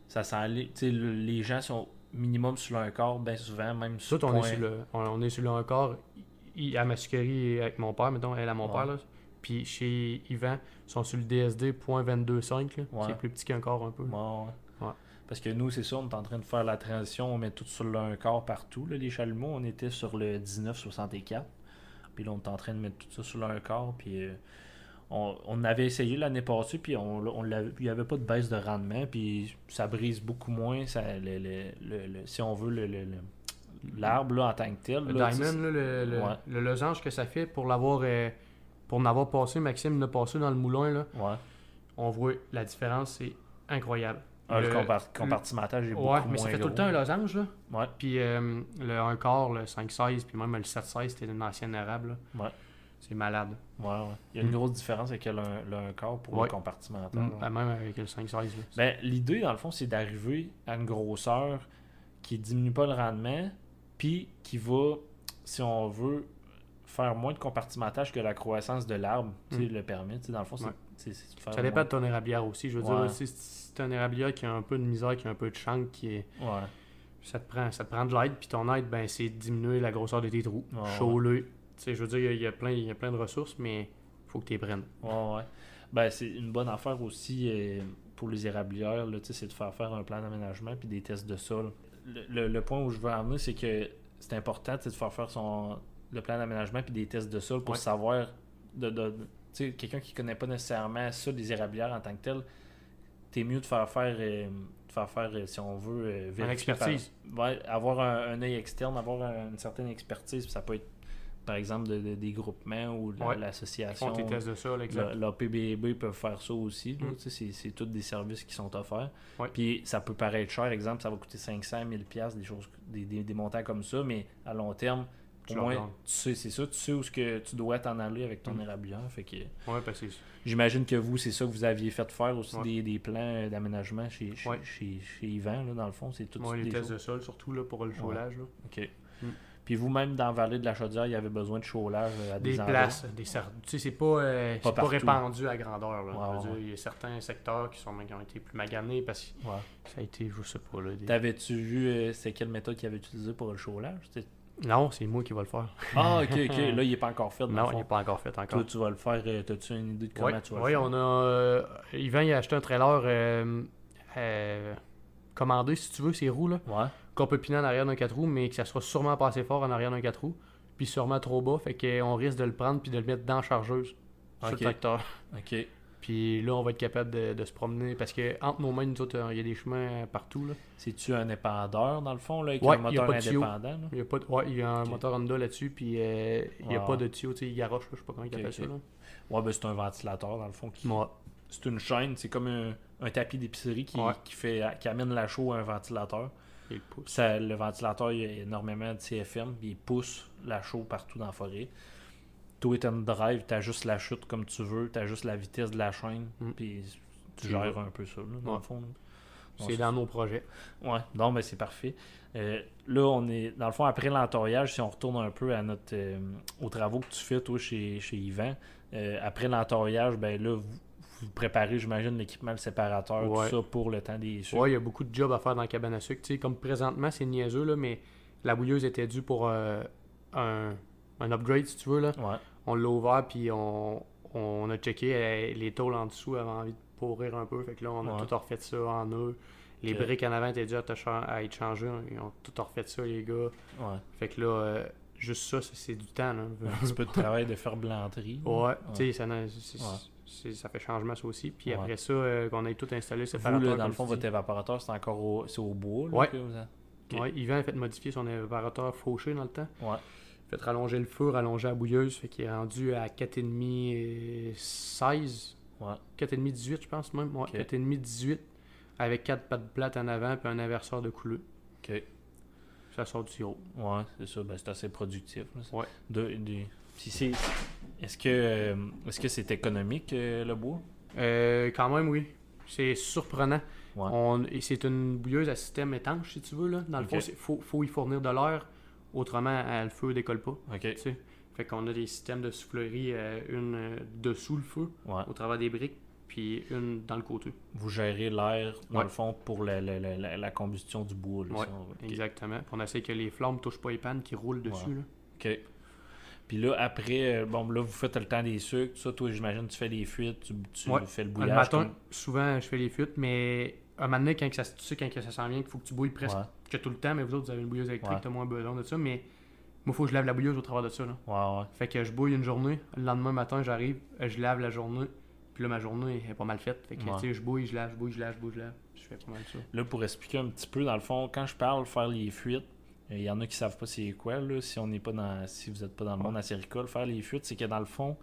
ça sent aller. Tu sais, le- les gens sont minimum sur un corps, bien souvent, même Tout, on, est sur le, on, on est sur le un quart. Il- À ma sucrerie avec mon père, mettons, elle à mon Ouais. père, là. Puis chez Yvan, ils sont sur le DSD .225, là. Ouais. C'est plus petit qu'un quart un peu. Ouais. Parce que nous, c'est ça, on est en train de faire la transition, on met tout sur le un quart partout. Là, les chalumeaux, on était sur le 1964. Puis là, on est en train de mettre tout ça sur le un quart. Puis euh, on, on avait essayé l'année passée, puis on, on il n'y avait pas de baisse de rendement. Puis ça brise beaucoup moins, ça, le, si on veut, le- l'arbre là, en tant que tel. Le là, diamond, là, le, le, Ouais. le losange que ça fait pour l'avoir euh, pour en avoir passé, Maxime l'a passé dans le moulin, là, Ouais. on voit la différence, c'est incroyable. Ah, le, Le- compar- compartimentage est beaucoup Ouais, moins mais ça fait gros. tout le temps un losange, là. Ouais. Puis euh, le 1 quart, le 5-16, puis même le 7-16, c'était une ancienne arabe, là. Ouais. C'est malade. Ouais, ouais. Il y a une Mm. grosse différence avec le, le un quart pour le compartimental. Mm, ben, Même avec le 5-16, là. Ben, l'idée, dans le fond, c'est d'arriver à une grosseur qui diminue pas le rendement, puis qui va, si on veut, faire moins de compartimentage que la croissance de l'arbre Mm. le permet. Dans le fond, c'est Ouais. c'est- c'est faire Ça dépend de ton érablière aussi. Je veux Ouais. dire, si t'as un érablière qui a un peu de misère, qui a un peu de chanque, qui est... Ouais. ça, te prend, ça te prend de l'aide, puis ton aide, ben, c'est diminuer la grosseur de tes trous. Chaud-le. Je veux dire, il y a- il y, a plein- y a plein de ressources, mais faut que tu les prennes. Ouais, ouais. Ben, c'est une bonne affaire aussi euh, pour les érablières, c'est de faire faire un plan d'aménagement puis des tests de sol. Le, le- le point où je veux en venir, c'est que c'est important de faire faire son, le plan d'aménagement puis des tests de sol pour Ouais. savoir, de, de- de- tu sais, quelqu'un qui connaît pas nécessairement ça, des érablières en tant que tel, t'es mieux de faire faire, euh, de faire faire euh, si on veut, euh, vérifier par- expertise. ouais, avoir un, un œil externe, avoir un- une certaine expertise, ça peut être par exemple de- de- des groupements ou Ouais. l'association. Font tes tests de sol. La, PBB peuvent faire ça aussi. Mm. C'est c'est tous des services qui sont offerts. Ouais. Puis ça peut paraître cher, exemple, ça va coûter 500, 1000 pièces des choses, des, des, des montants comme ça, mais à long terme, Tu au moins, tu sais, c'est ça, tu sais où ce que tu dois t'en aller avec ton Mm. érablière. Fait que Ouais, parce que j'imagine que vous, c'est ça que vous aviez fait faire aussi Ouais. des, des plans euh, d'aménagement chez, chez, Ouais. chez, chez Yvan, là, dans le fond, c'est tout ouais, les tests de sol, surtout là, pour le chaulage. là. OK. Mm. Puis vous-même, dans la vallée de la Chaudière, il y avait besoin de chaulage euh, à des, Des endroits? places, des tu sais, c'est pas, euh, Pas c'est pas répandu à grandeur. Là. Dire. Il y a certains secteurs qui, sont, qui ont été plus maganés parce que Ouais. ça a été, je sais pas, là, des- T'avais-tu vu, euh, c'est quelle méthode qu'il avait utilisé pour le chaulage? Non, c'est moi qui va le faire. Ah, ok, ok. Là, il n'est pas encore fait. Dans non, le fond. il n'est pas encore fait encore. Toi, tu vas le faire. euh, T'as-tu une idée de comment Oui, tu vas ouais, le faire? on a. euh, Yvan, il a acheté un trailer euh, euh, commandé, si tu veux, ces roues, là. Ouais. Qu'on peut piner en arrière d'un 4 roues, mais que ça soit sûrement pas assez fort en arrière d'un 4 roues. Puis sûrement trop bas, fait qu'on risque de le prendre puis de le mettre dans la chargeuse sur le tracteur. Ok. Puis là, on va être capable de, de se promener parce que entre nos mains, nous autres, euh, il y a des chemins partout. Là. C'est-tu un épandeur, dans le fond, là, avec Ouais, un il y a moteur indépendant? Il y a, pas de- ouais, il y a un Ok. moteur Honda là-dessus, puis euh, il n'y a pas de tuyau, tu sais, il garoche, je sais pas comment il appelle ça. Là. Ouais, ben c'est un ventilateur, dans le fond. Qui... Ouais. C'est une chaîne, c'est comme un, un tapis d'épicerie qui, qui, fait, qui amène la chaux à un ventilateur. Il le pousse. Ça, le ventilateur, il y a énormément de CFM, puis il pousse la chaux partout dans la forêt. Toi, tu drive, tu ajustes la chute comme tu veux, tu ajustes la vitesse de la chaîne, Mm. puis tu gères un peu ça, là, dans Ouais. le fond. là. Bon, C'est dans nos projets. Ouais, non, mais c'est parfait. Euh, là, on est, dans le fond, après l'entourage, si on retourne un peu à notre, euh, aux travaux que tu fais, toi, chez, chez Yvan, euh, après l'entourage, ben là, vous, vous préparez, j'imagine, l'équipement, le séparateur, Ouais. tout ça pour le temps des sucres. Ouais, il y a beaucoup de jobs à faire dans la cabane à sucre. Comme présentement, c'est niaiseux, là, mais la bouilleuse était due pour un, un upgrade, si tu veux. Là. Ouais. On l'a ouvert, puis on, on a checké. euh, les tôles en dessous avaient envie de pourrir un peu. Fait que là, on a Ouais. tout refait ça en eux. Les briques en avant étaient dues à, être changées. Ils ont tout refait ça, les gars. Ouais. Fait que là, euh, juste ça, c'est- du temps. Là. Un petit peu de travail de faire blanterie. Ouais, tu sais, ça, ça fait changement ça aussi. Puis après ça, euh, qu'on ait tout installé, Vous, séparateur. là, dans le fond, votre évaporateur, c'est encore au, c'est au bois. Là, Ouais. que vous a- Ok. Ouais, Yvan a fait modifier son évaporateur fauché dans le temps. Ouais. Fait rallonger le feu, rallonger la bouilleuse. Fait qu'il est rendu à 4,5 et 16. Ouais. 4,5 18, je pense même. Ouais, Ok. 4,5 18. Avec 4 pattes plates en avant puis un inverseur de couleur. Ok. Ça sort du sirop. Ouais, c'est ça. Ben, c'est assez productif. là. Ouais. De, de- Puis c'est... Est-ce que euh, est-ce que c'est économique, euh, le bois? Euh, quand même, oui. C'est surprenant. Ouais. On- et c'est une bouilleuse à système étanche, si tu veux. Là. Dans le fond, il faut, faut y fournir de l'air. Autrement, euh, le feu décolle pas. OK. tu sais. Fait qu'on a des systèmes de soufflerie, euh, une euh, dessous le feu, Ouais. au travers des briques, puis une dans le côté. Vous gérez l'air, dans Ouais. le fond, pour la, la- la- la- la combustion du bois. Là, Ouais. Exactement. Puis on essaie que les flammes touchent pas les pannes qui roulent dessus. Là. OK. Puis là, après, bon, là, vous faites le temps des sucres. Ça, toi, j'imagine, tu fais les fuites, tu, fais le Le bouillage. matin, comme- souvent, je fais les fuites, mais un moment donné, quand ça, tu sais, quand ça s'en vient, qu'il faut que tu bouilles presque. Que tout le temps, mais vous autres, vous avez une bouilleuse électrique, Ouais. t'as moins besoin de ça, mais moi, faut que je lave la bouilleuse au travers de ça. Là. Ouais, ouais. Fait que je bouille une journée, le lendemain matin, j'arrive, je lave la journée, puis là, ma journée est pas mal faite. Fait que, Ouais. tu sais, je bouille, je lave, je bouille, je lave, je bouille, je lave. Je fais pas mal ça. Là, pour expliquer un petit peu, dans le fond, quand je parle faire les fuites, il y en a qui savent pas c'est quoi, là, si on n'est pas dans. si vous n'êtes pas dans le monde acéricole, faire les fuites, c'est que dans le fond,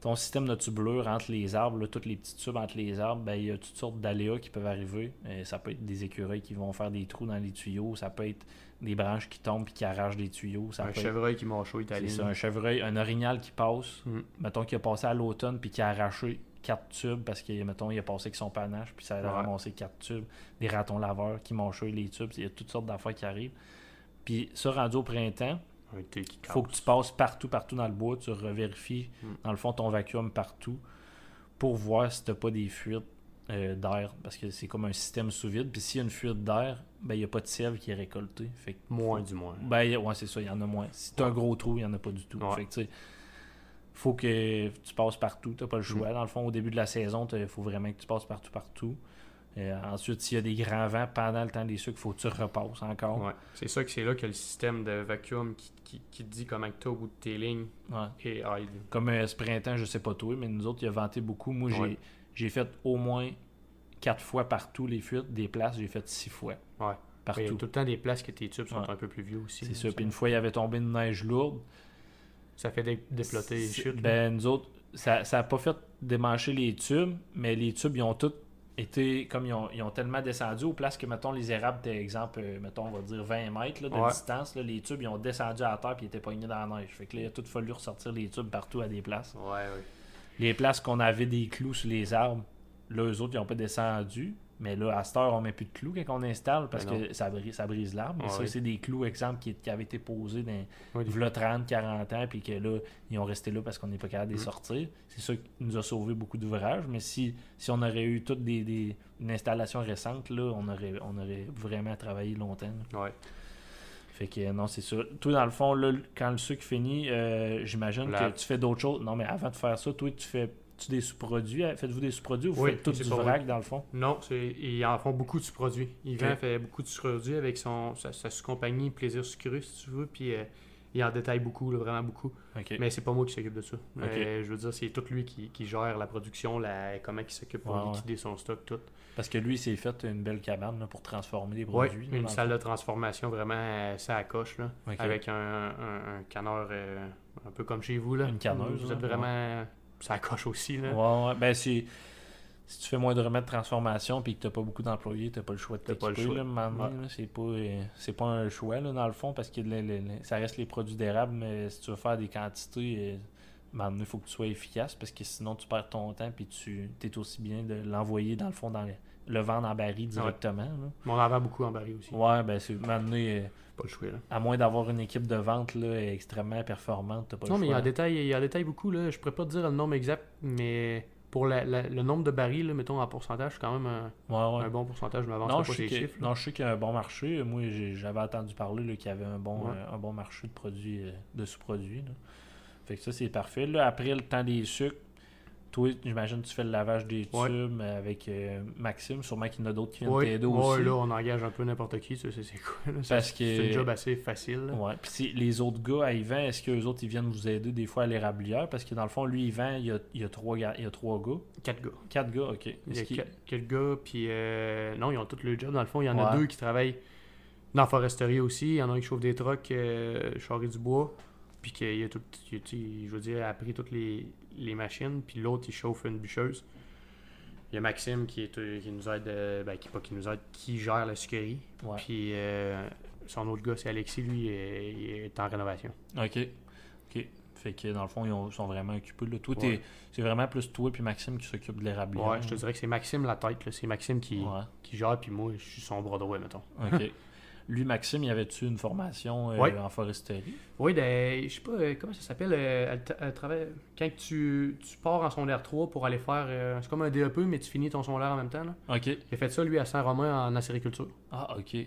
ton système de tubulure entre les arbres, là, tous les petits tubes entre les arbres, ben, il y a toutes sortes d'aléas qui peuvent arriver. Euh, ça peut être des écureuils qui vont faire des trous dans les tuyaux, ça peut être des branches qui tombent et qui arrachent des tuyaux, ça un peut être chevreuil qui chaud c'est italien. ça, un chevreuil, un orignal qui passe, Mm. mettons qu'il a passé à l'automne puis qui a arraché quatre tubes parce que mettons il a passé avec son panache puis ça a Ouais. ramassé quatre tubes, des ratons laveurs qui mangent les tubes, il y a toutes sortes d'affaires qui arrivent. Puis ça rendu au printemps, qui il faut que tu passes partout partout dans le bois, tu revérifies Mm. dans le fond ton vacuum partout pour voir si tu pas des fuites euh, d'air parce que c'est comme un système sous vide puis s'il y a une fuite d'air, ben il n'y a pas de sève qui est récoltée. Fait que Moins du moins. ben, ouais, c'est ça, il y en a moins. Si t'as un gros trou, il y en a pas du tout. Ouais. Fait que, tu faut que tu passes partout, t'as pas le Mm. choix. Dans le fond, au début de la saison, il faut vraiment que tu passes partout, partout. Euh, ensuite, s'il y a des grands vents pendant le temps des sucres, faut que tu repasses encore. Ouais. C'est ça que c'est là que le système de vacuum qui, qui, qui te dit comment que t'es au bout de tes lignes Ouais. et aide. Comme euh, ce printemps, je sais pas toi, mais nous autres, il a vanté beaucoup. Moi, j'ai Ouais. j'ai fait au moins quatre fois partout les fuites. Des places, j'ai fait six fois. Ouais. Il y a Partout. tout le temps des places que tes tubes sont un peu plus vieux aussi. C'est là. ça. Puis une fois, il y avait tombé une neige lourde. Ça fait dé- déploter les chutes. là. Ben, nous autres, ça n'a pas fait démancher les tubes, mais les tubes, ils ont tous été, comme ils ont, ils ont tellement descendu, aux places que, mettons, les érables, par exemple, euh, mettons, on va dire 20 mètres là, de Ouais. distance, là, les tubes, ils ont descendu à terre puis ils étaient pognés dans la neige. Fait que là, il a tout fallu ressortir les tubes partout à des places. Ouais, ouais. Les places qu'on avait des clous sur les arbres, là, eux autres, ils n'ont pas descendu. Mais là, à cette heure, on met plus de clous quand on installe parce Ben que ça brise, ça brise l'arbre. Mais Ouais, ça, oui. c'est des clous, exemple, qui, qui avaient été posés dans, v'là 30, 40 ans, puis que là, ils ont resté là parce qu'on n'est pas capable de les Mhm. sortir. C'est ça qui nous a sauvé beaucoup d'ouvrages. Mais si, si on aurait eu toute des, des- une installation récente, là, on aurait, on aurait vraiment travaillé longtemps. là. Ouais. Fait que non, c'est ça. Toi, dans le fond, là, quand le sucre finit, euh, j'imagine que tu fais d'autres choses. Non, mais avant de faire ça, toi, tu fais tu des sous-produits? Faites-vous des sous-produits ou vous Oui, faites tout du vrac, dans le fond? Non, ils en font beaucoup de sous-produits. Yvan Ok. fait beaucoup de sous-produits avec son, sa, sa sous-compagnie Plaisir Sucré, si tu veux, puis euh, il en détaille beaucoup, là, vraiment beaucoup. Ok. Mais c'est pas moi qui s'occupe de ça. Euh, je veux dire, c'est tout lui qui, qui gère la production, la, comment il s'occupe pour ouais. liquider son stock, tout. Parce que lui, il s'est fait une belle cabane là, pour transformer les produits. une salle de transformation vraiment euh, ça à coche, là, avec un, un, un canneur euh, un peu comme chez vous. Là. Une canneuse, Vous êtes vraiment ça coche aussi. Là. Ouais, ouais. Ben, c'est. Si tu fais moins de remèdes de transformation puis que t'as pas beaucoup d'employés, t'as pas le choix de t'équiper, Ouais. c'est pas, euh, pas un choix là, dans le fond parce que le- le- le- ça reste les produits d'érable, mais si tu veux faire des quantités, euh, il faut que tu sois efficace parce que sinon tu perds ton temps puis tu es aussi bien de l'envoyer dans le fond dans le, le vendre en baril directement. là. On en vend beaucoup en baril aussi. Ouais, ben c'est un moment donné, Pas le choix. Là. à moins d'avoir une équipe de vente là, extrêmement performante, pas Non, le mais il y choix. en détaille, il y en détaille beaucoup. Là. Je pourrais pas te dire le nombre exact, mais pour la- la- le nombre de barils, là, mettons en pourcentage, c'est quand même un, Ouais, ouais. un bon pourcentage. Je m'avance Non pas je, sais ces que- chiffres. là. non, je sais qu'il y a un bon marché. Moi, j'avais entendu parler là, qu'il y avait un bon, Ouais. euh, un bon marché de produits, euh, de sous-produits. Fait que ça, c'est parfait. Là, après le temps des sucres, toi, j'imagine que tu fais le lavage des tubes Ouais. avec euh, Maxime. Sûrement qu'il y en a d'autres qui viennent t'aider ouais, aussi. là, on engage un peu n'importe qui, ça, c'est Parce que- C'est un job assez facile. là. Ouais. Puis les autres gars à Yvan, est-ce qu'eux autres, ils viennent vous aider des fois à l'érablière? Parce que dans le fond, lui, Yvan, il y a, il y a, trois, gars, il y a trois gars. Quatre gars. Quatre gars, ok. Il y a quatre, quatre gars, puis euh, non, ils ont tous le job. Dans le fond, il y en a deux qui travaillent dans la foresterie aussi. Il y en a un qui chauffe des trucks, euh, du bois, puis qu'il a tout, il a, je veux dire, appris toutes les, les machines, puis l'autre, il chauffe une bûcheuse. Il y a Maxime qui, est, euh, qui nous aide, euh, ben, qui, pas qui nous aide, qui gère la sucrerie. Ouais. Puis euh, son autre gars, c'est Alexis, lui, il est en rénovation. Ok. Ok. Fait que dans le fond, ils ont- sont vraiment occupés. Là. Toi, Ouais. c'est vraiment plus toi puis Maxime qui s'occupe de l'érablière. Ouais, je te dirais que c'est Maxime la tête, c'est Maxime qui, Ouais. qui gère, puis moi, je suis son bras droit, mettons. OK. Lui, Maxime, y avait-tu une formation euh, en foresterie? Oui, ben, je sais pas, euh, comment ça s'appelle, euh, quand tu, tu pars en secondaire 3 pour aller faire, c'est comme un DEP, mais tu finis ton secondaire en même temps, là. OK. Il a fait ça, lui, à Saint-Romain, en acériculture. Ah, OK. Ouais.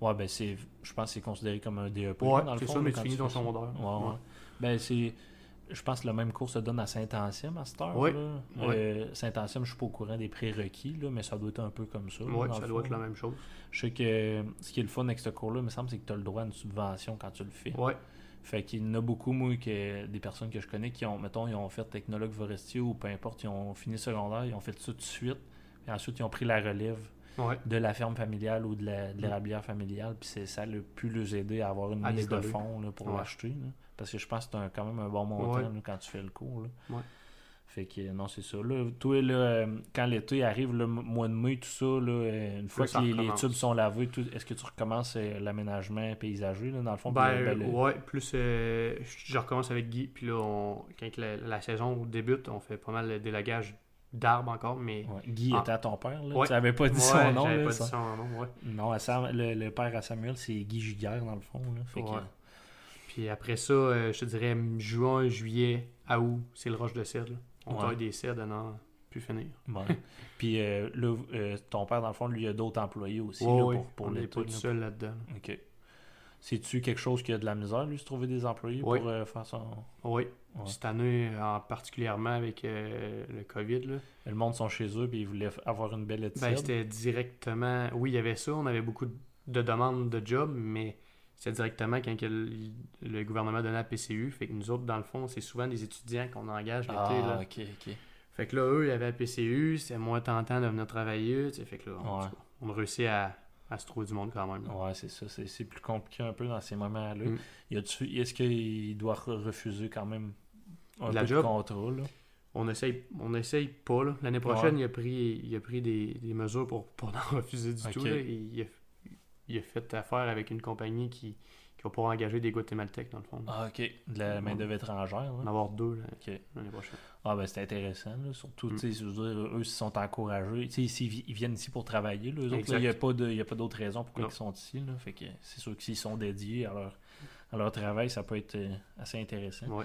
Ouais, ben c'est... Je pense que c'est considéré comme un DEP. Ouais, dans le c'est fond, ça, mais tu finis ton secondaire. Ouais, ouais. Ben c'est... Je pense que le même cours se donne à Saint-Ancien à cette heure. Ouais. Euh, Saint-Ancien, je suis pas au courant des prérequis, là, mais ça doit être un peu comme ça. dans ça le doit fond, être la même chose. Je sais que euh, ce qui est le fun avec ce cours-là, il me semble, c'est que tu as le droit à une subvention quand tu le fais. Ouais, Fait qu'il y en a beaucoup, moi, que des personnes que je connais qui ont, mettons, ils ont fait technologue forestier ou peu importe, ils ont fini secondaire, ils ont fait ça tout de suite. Puis ensuite, ils ont pris la relève ouais. de la ferme familiale ou de la- de l'érablière familiale. Puis c'est ça a pu les aider à avoir une À mise de fonds là, pour Ouais. l'acheter. Parce que je pense que c'est quand même un bon montant Ouais. là, quand tu fais le cours. là. Ouais. Fait que euh, non, c'est ça. Là, toi, là, euh, quand l'été arrive, le mois de mai, tout ça, là, euh, une fois que les, tubes sont lavés, est-ce que tu recommences euh, l'aménagement paysager, là, dans le fond? Ben, le- ben, le- ouais, plus euh, je recommence avec Guy, puis là, on- quand la, la saison débute, on fait pas mal de délagage d'arbres encore, mais. Ouais. Guy Ah. était à ton père, là? Ouais. Tu n'avais pas dit Ouais, son nom, là, pas ça? dit son nom, ouais. Non, à Sam- le, le père à Samuel, c'est Guy Giguère, dans le fond. Là. Fait que- Ouais. Puis après ça, euh, je te dirais juin, juillet, à août, c'est le roche de cèdre. là. On Ouais. taille des cèdres à n'en plus finir. Bon. Puis euh, là, euh, ton père, dans le fond, lui, il a d'autres employés aussi Ouais, là, ouais, pour, pour on n'est pas tout seul là-dedans. OK. C'est-tu quelque chose qui a de la misère, lui, se trouver des employés Oui. pour euh, faire son... Oui, Ouais. cette année, en particulièrement avec euh, le COVID, là, Le monde sont chez eux, puis ils voulaient avoir une belle étude. ben, c'était directement... Oui, il y avait ça, on avait beaucoup de demandes de job, mais c'était directement quand le, gouvernement donnait la PCU. Fait que nous autres, dans le fond, c'est souvent des étudiants qu'on engage l'été. ah, là. OK, OK. Fait que là, eux, ils avaient la PCU, c'était moins tentant de venir travailler. Fait que là, Ouais. on a réussi à, à se trouver du monde quand même. là. Ouais, c'est ça. C'est, c'est plus compliqué un peu dans ces moments-là. Mm. Est-ce qu'il doit re- refuser quand même un la peu job? de contrat, là? On essaye, on essaye pas. là. L'année prochaine, il a pris, il a pris des, des mesures pour pas en refuser du tout. là. Il, a, il a fait affaire avec une compagnie qui, qui va pouvoir engager des Guatémaltèques, dans le fond. Ah, OK. De la main-d'œuvre étrangère, On là. va en avoir deux là, OK. l'année prochaine. Ah ben c'est intéressant, là. surtout, Mm. tu sais, eux, ils sont encouragés. Tu sais, ils vi- ils viennent ici pour travailler, là. Eux autres, il n'y a pas d'autre raison pourquoi Non. ils sont ici, là. Fait que c'est sûr que s'ils sont dédiés à leur, à leur travail, ça peut être euh, assez intéressant. Ouais.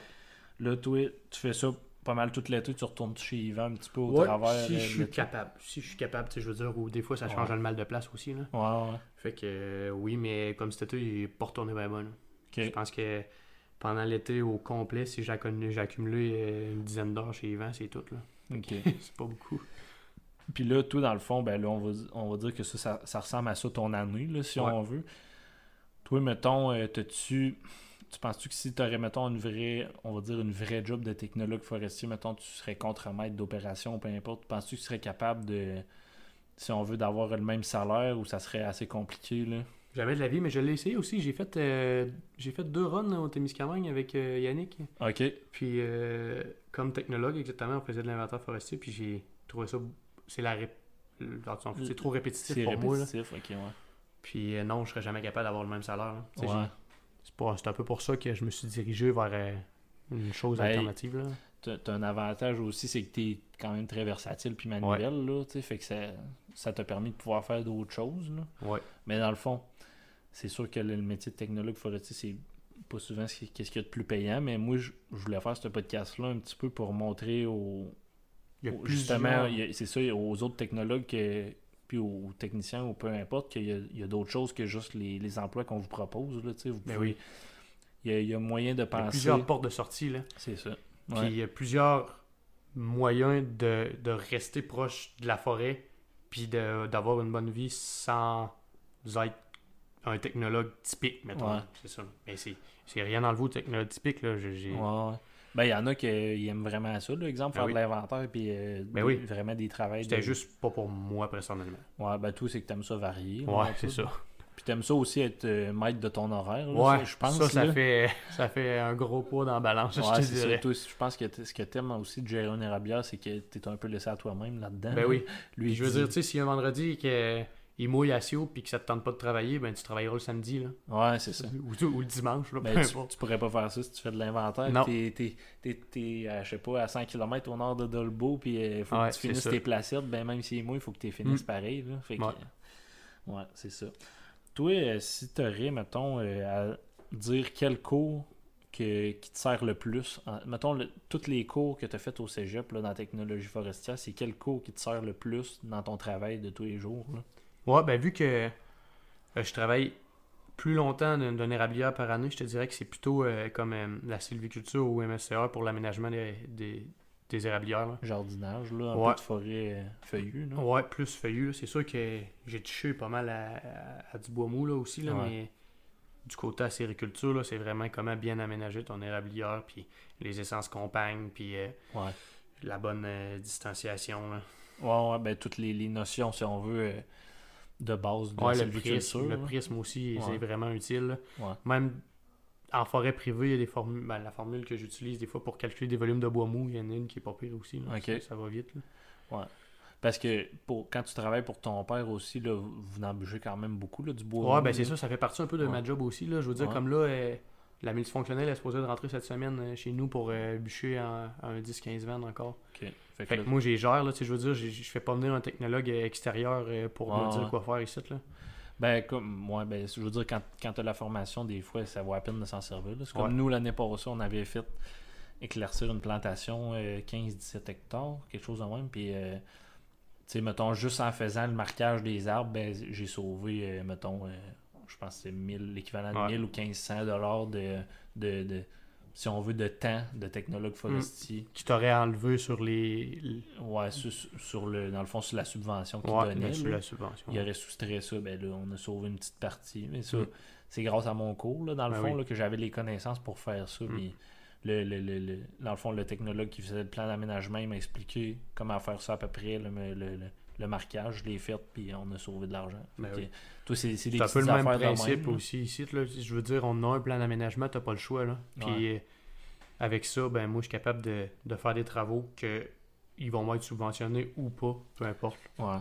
Là, toi, tu fais ça pas mal toute l'été, tu retournes chez Yvan un petit peu au Ouais, travers. si euh, je suis capable. Si je suis capable, tu sais, je veux dire, ou des fois ça change Ouais. le mal de place aussi. Là. Ouais, ouais. Fait que euh, oui, mais comme cet été, il est pas retourné bien bon. Je pense que pendant l'été au complet, si j'ai accumulé, euh, une dizaine d'heures chez Yvan, c'est tout. là. Ok. c'est pas beaucoup. Puis là, tout dans le fond, ben là, on va, on va dire que ça, ça, ça ressemble à ça ton année, là, si Ouais. on veut. Toi, mettons, t'as-tu. Tu penses-tu que si tu aurais, mettons, une vraie, on va dire, une vraie job de technologue forestier, mettons, tu serais contre-maître d'opération, peu importe, penses-tu que tu serais capable de, si on veut, d'avoir le même salaire ou ça serait assez compliqué, là? J'avais de la vie, mais je l'ai essayé aussi. J'ai fait, euh, j'ai fait deux runs au Témiscamingue avec euh, Yannick. Ok. Puis, euh, comme technologue, exactement, on faisait de l'inventaire forestier. Puis, j'ai trouvé ça. C'est la sens- C'est trop répétitif C'est pour moi. Là. répétitif, ok, ouais. Puis, euh, non, je serais jamais capable d'avoir le même salaire. sais, Ouais. C'est un peu pour ça que je me suis dirigé vers euh, une chose Ben, alternative. Là. T'as un avantage aussi, c'est que t'es quand même très versatile puis manuel, là, fait que ça ça t'a permis de pouvoir faire d'autres choses, là. Ouais. Mais dans le fond, c'est sûr que le, le métier de technologue forestier, c'est pas souvent ce qu'il y a de plus payant, mais moi, je, je voulais faire ce podcast-là un petit peu pour montrer aux, Il y a aux- plusieurs- justement, c'est ça, aux autres technologues que- puis aux techniciens ou peu importe, qu'il y a, d'autres choses que juste les, les emplois qu'on vous propose, là, vous Ben pouvez- oui. il, y a, il y a moyen de Il y a penser, plusieurs portes de sortie. Là. c'est ça. Puis Ouais. il y a plusieurs moyens de, de rester proche de la forêt, puis d'avoir une bonne vie sans être un technologue typique, mettons. Ouais. C'est ça. Mais c'est rien dans le vous, technologue typique. Là. J'ai- ouais. Ben, il y en a qui euh, aiment vraiment ça, là, exemple, Ben faire oui. de l'inventaire, puis euh, Ben des- oui. vraiment des travails. C'était de- juste pas pour moi personnellement. Ouais, ben, tout, c'est que t'aimes ça varier. là, Ouais, c'est ça. Puis t'aimes ça aussi être euh, maître de ton horaire, là, Ouais, ça, je pense. ça, ça là. fait, ça fait un gros poids dans la balance, Ouais, je te c'est ça. dirais. Toi, je pense que t- ce que t'aimes aussi de gérer une érablière, c'est que t'es un peu laissé à toi-même là-dedans. Ben oui. Lui, Puis il je veux dit- dire, tu sais, si un vendredi que il mouille à Sio puis que ça te tente pas de travailler, ben tu travailleras le samedi, là. Ouais, c'est ça. Ou, ou le dimanche, là, Ben, tu, tu pourrais pas faire ça si tu fais de l'inventaire. Non. T'es, t'es, t'es, t'es, euh, je sais pas, à 100 km au nord de Dolbeau, puis il faut Ouais, que tu finisses tes placettes. Ben, même si c'est moi, il faut que tu finisses Mm. pareil. Là. Fait que, Ouais. euh, ouais, c'est ça. Toi, euh, si tu aurais, mettons, euh, à dire quel cours que, qui te sert le plus, en- mettons, le- tous les cours que tu as fait au cégep là, dans la technologie forestière, c'est quel cours qui te sert le plus dans ton travail de tous les jours? Là? Ouais, ben vu que euh, je travaille plus longtemps d'un érablière par année, je te dirais que c'est plutôt euh, comme euh, la sylviculture ou MSCA pour l'aménagement des, des, des érablières. là. Jardinage, là, un Ouais. peu de forêt feuillue. Là. Ouais, plus feuillu. là. C'est sûr que j'ai touché pas mal à, à- à du bois mou là, aussi, là, Ouais. mais du côté acériculture, là, c'est vraiment comment bien aménager ton érablière, puis les essences compagnes, puis euh, Ouais. la bonne distanciation. là. Ouais, ouais, ben toutes les, les notions, si on veut, de base de Ouais, le prisme, le prisme aussi, Ouais. c'est vraiment utile. Ouais. Même en forêt privée, il y a des formules. ben, la formule que j'utilise des fois pour calculer des volumes de bois mou, il y en a une qui est pas pire aussi. là. Ça, ça va vite. là. Parce que pour, quand tu travailles pour ton père aussi, là, vous n'embûchez quand même beaucoup là, du bois. Ouais, mou, ben c'est ça, ça fait partie un peu de ma job aussi. Là. Je veux dire, comme là, euh, la multifonctionnelle est supposée de rentrer cette semaine euh, chez nous pour euh, bûcher en- un 10-15 vannes encore. Fait que là, moi, j'ai gère, là, tu sais, je veux dire, je fais pas venir un technologue euh, extérieur euh, pour me dire ouais. quoi faire ici. Là. ben, comme, ouais, ben, je veux dire, quand, quand tu as la formation, des fois, ça vaut la peine de s'en servir. C'est comme Ouais. nous, l'année passée, on avait fait éclaircir une plantation euh, 15-17 hectares, quelque chose de même. Puis, euh, tu sais, mettons, juste en faisant le marquage des arbres, ben, j'ai sauvé, euh, mettons, euh, je pense que c'est 1000, l'équivalent de Ouais. 1000 ou 1500 dollars de, de, de, si on veut, de temps de technologue forestier. Qui t'aurait enlevé sur les. Ouais, sur, sur le, dans le fond, sur la subvention qu'il Ouais, donnait. sur la subvention. Il aurait soustrait ça, ben là, on a sauvé une petite partie. Mais ça, Mm. c'est grâce à mon cours, là, dans le Ben fond, oui. là, que j'avais les connaissances pour faire ça. Mm. Puis le, le, le, le- dans le fond, le technologue qui faisait le plan d'aménagement, il m'a expliqué comment faire ça à peu près, le, le, marquage, je l'ai fait, puis on a sauvé de l'argent. Ben oui. Toi, c'est des C'est un peu le même principe même, aussi ici. Là. Je veux dire, on a un plan d'aménagement, t'as pas le choix. Là. Puis euh, avec ça, ben moi je suis capable de, de faire des travaux que ils vont m'être subventionnés ou pas, peu importe. Ouais.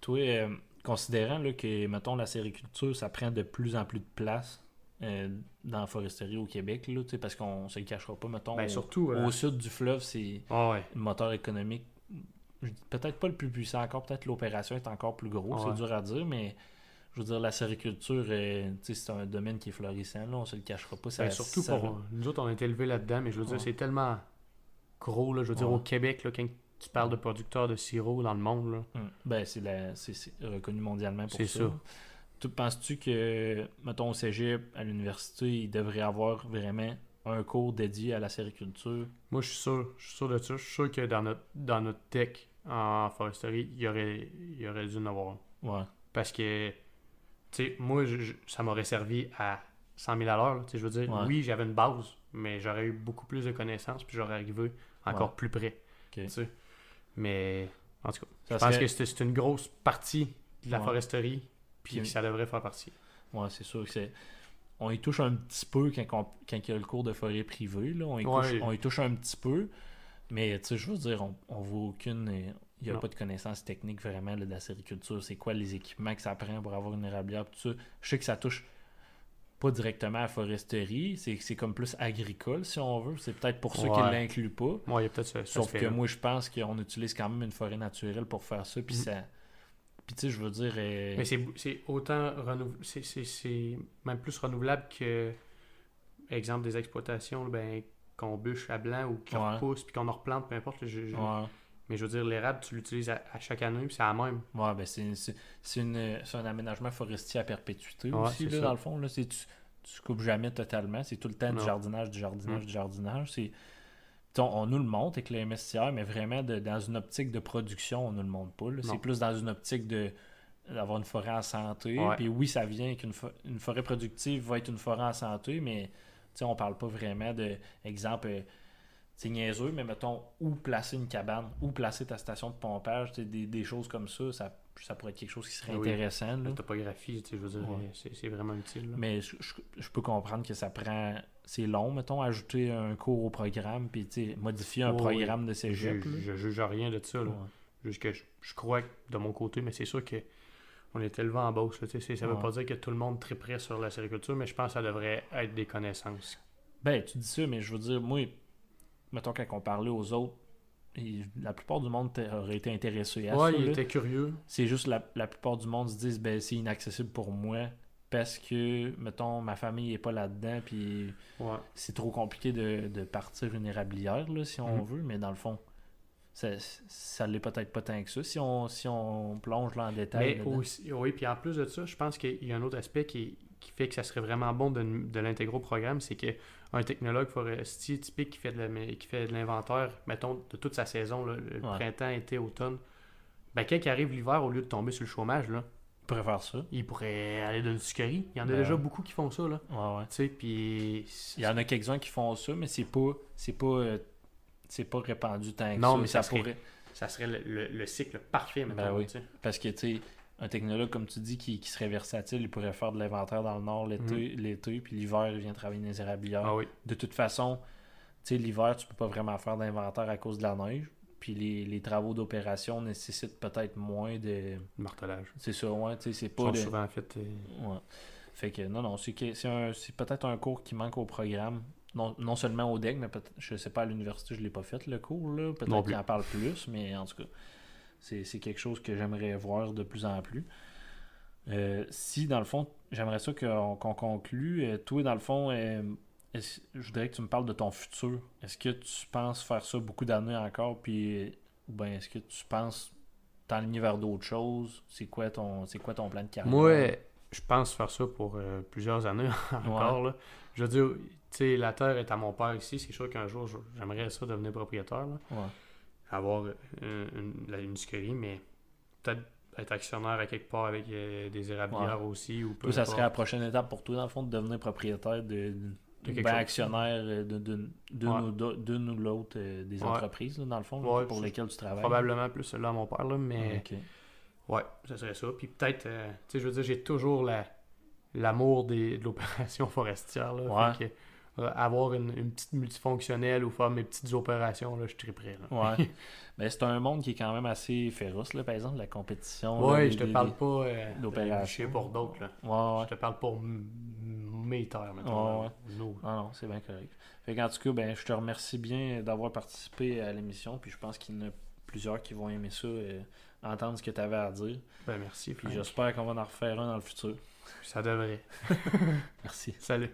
Toi, euh, considérant là, que, mettons, la sériculture, ça prend de plus en plus de place euh, dans la foresterie au Québec, là, parce qu'on se le cachera pas, mettons, Ben au, surtout. euh, au sud du fleuve, c'est ah ouais. le moteur économique. Peut-être pas le plus puissant encore, peut-être l'opération est encore plus gros, Ouais. c'est dur à dire, mais je veux dire, la sériculture, c'est un domaine qui est florissant, là, on se le cachera pas. Ça, Ben, surtout ça- pour. Nous autres, on été élevés là-dedans, mais je veux dire, c'est tellement gros, là, je veux dire, Ouais. au Québec, là, quand tu parles de producteurs de sirop dans le monde, là. Hum. Ben, c'est la- c'est- c'est reconnu mondialement pour C'est ça. ça. Tu penses-tu que, mettons, au cégep, à l'université, il devrait avoir vraiment un cours dédié à la sériculture? Moi, je suis sûr, je suis sûr de ça. Je suis sûr que dans notre, dans notre tech en foresterie, il y aurait, il aurait dû en avoir un. Ouais. Parce que, tu sais, moi, je- je- ça m'aurait servi à 100 000 à l'heure. Je veux dire, Ouais. oui, j'avais une base, mais j'aurais eu beaucoup plus de connaissances, puis j'aurais arrivé encore Ouais. plus près. Mais, en tout cas, Ça je pense que c'est une grosse partie de la Ouais. foresterie, puis ça devrait faire partie. Ouais, c'est sûr que c'est. On y touche un petit peu quand, on- quand il y a le cours de forêt privée. Là. On, y Ouais. touche, on y touche un petit peu. Mais tu sais, je veux dire, on, on voit aucune. euh, Il n'y a Non. pas de connaissances techniques vraiment là, de la sériculture. C'est quoi les équipements que ça prend pour avoir une érablière, tout ça? Je sais que ça touche pas directement à la foresterie. C'est c'est comme plus agricole, si on veut. C'est peut-être pour ceux qui ne Ouais. l'incluent pas. Moi, il y a peut-être ce Sauf que moi, je pense qu'on utilise quand même une forêt naturelle pour faire ça. Puis Mhm. ça. Puis tu sais, je veux dire. euh, Mais c'est autant renouvelable, c'est même plus renouvelable que, exemple, des exploitations, ben, qu'on bûche à blanc ou qu'on Ouais. repousse puis qu'on en replante, peu importe. là, je- je- ouais. Mais je veux dire, l'érable, tu l'utilises à, à chaque année, puis c'est la même. Ouais, ben c'est, un aménagement forestier à perpétuité Ouais, aussi, là, ça. dans le fond. Là, tu, tu coupes jamais totalement. C'est tout le temps du jardinage, du jardinage, Mm. du jardinage. C'est, on, on nous le montre avec le MSTR, mais vraiment de- dans une optique de production, on nous le montre pas. C'est plus dans une optique de d'avoir une forêt en santé. Puis oui, ça vient qu'une fo- une forêt productive va être une forêt en santé, mais sais, on parle pas vraiment de, exemple, euh, c'est niaiseux, mais mettons, où placer une cabane, où placer ta station de pompage, des, des choses comme ça, ça, ça pourrait être quelque chose qui serait Oui. intéressant. là. La topographie, je veux dire, Ouais. c'est c'est vraiment utile. là. Mais je, je- je peux comprendre que ça prend. C'est long, mettons, ajouter un cours au programme, puis modifier un Oui, programme de je, cégep. je juge rien de ça. Là. Ouais. Juste que je, je crois que de mon côté, mais c'est sûr que on est élevé en c'est- ça veut Ouais. pas dire que tout le monde triperait sur la sériculture, mais je pense que ça devrait être des connaissances. Ben, tu dis ça, mais je veux dire, moi, mettons, quand on parlait aux autres, la plupart du monde aurait été intéressé à ouais, ça. il là. était curieux. C'est juste la, la plupart du monde se disent, ben, c'est inaccessible pour moi parce que, mettons, ma famille est pas là-dedans, puis Ouais. c'est trop compliqué de, de partir une érablière, là, si on Mhm. veut, mais dans le fond, ça, ça l'est peut-être pas tant que ça si on, si on plonge là en détail. Mais là-dedans. aussi, oui, puis en plus de ça, je pense qu'il y a un autre aspect qui, qui fait que ça serait vraiment bon de, de l'intégrer au programme, c'est que un technologue forestier typique qui fait de la- qui fait de l'inventaire, mettons, de toute sa saison, là, le Ouais. printemps, été, automne, ben quand il arrive l'hiver, au lieu de tomber sur le chômage, là, On pourrait faire ça. il pourrait aller dans une sucrerie. Il y en a Ben déjà beaucoup qui font ça, là. Ouais, ouais. Tu sais, puis... Il y en a quelques-uns qui font ça, mais c'est pas c'est pas euh, c'est pas répandu tant que Non, ça. mais ça serait- pourrait Ça serait le, le- le cycle parfait, Ben maintenant. oui. parce que tu sais un technologue comme tu dis qui, qui serait versatile, il pourrait faire de l'inventaire dans le nord l'été, l'été puis l'hiver il vient travailler dans les érablières. Mhm. Ah oui. De toute façon, tu sais l'hiver tu peux pas vraiment faire d'inventaire à cause de la neige. Puis les, les travaux d'opération nécessitent peut-être moins de. Martelage. C'est ça, ouais, tu sais, c'est Ils pas. sont de- souvent faits... euh, Ouais. Fait que non, non, c'est que c'est un- c'est peut-être un cours qui manque au programme. Non, non seulement au DEC, mais peut-être, je sais pas, à l'université, je l'ai pas fait le cours, là. Peut-être qu'il en parle plus, mais en tout cas, c'est c'est quelque chose que j'aimerais voir de plus en plus. Euh, si, dans le fond, j'aimerais ça qu'on qu'on conclue. Euh, toi, dans le fond, euh, je voudrais que tu me parles de ton futur. Est-ce que tu penses faire ça beaucoup d'années encore, puis ou bien est-ce que tu penses t'enligner vers d'autres choses? C'est quoi ton c'est quoi ton plan de carrière? Moi, je pense faire ça pour euh, plusieurs années encore. Là. Je veux dire, tu sais, la terre est à mon père ici. C'est sûr qu'un jour, j'aimerais ça devenir propriétaire. là. Ouais. Avoir euh, une, une sucrerie, mais peut-être être actionnaire à quelque part avec euh, des érablières aussi. Ou peu ça importe. serait la prochaine étape pour toi, dans le fond, de devenir propriétaire de, De ben, actionnaire d'une ou d'au- d'une ou l'autre euh, des entreprises, là, dans le fond, là, pour lesquelles tu travailles. Probablement plus celle-là à mon père, là, mais Ok. Ouais, ça serait ça. Puis peut-être, euh, tu sais, je veux dire, j'ai toujours la, l'amour des, de l'opération forestière. Là, Ouais. Fait que, euh, avoir une, une petite multifonctionnelle ou faire mes petites opérations, là, je triperais. Là. Ouais. Mais c'est un monde qui est quand même assez féroce, là, par exemple, la compétition. des- je te des- parle pas euh, d'opération. pour d'autres. là. Ouais, ouais. Je te parle pour mes terres, maintenant. Ouais. Non, non, c'est bien correct. Fait qu'en tout cas, ben, je te remercie bien d'avoir participé à l'émission. Puis je pense qu'il y en a plusieurs qui vont aimer ça, euh, entendre ce que tu avais à dire. Ben, merci. Puis j'espère qu'on va en refaire un dans le futur. Ça devrait. Merci. Salut.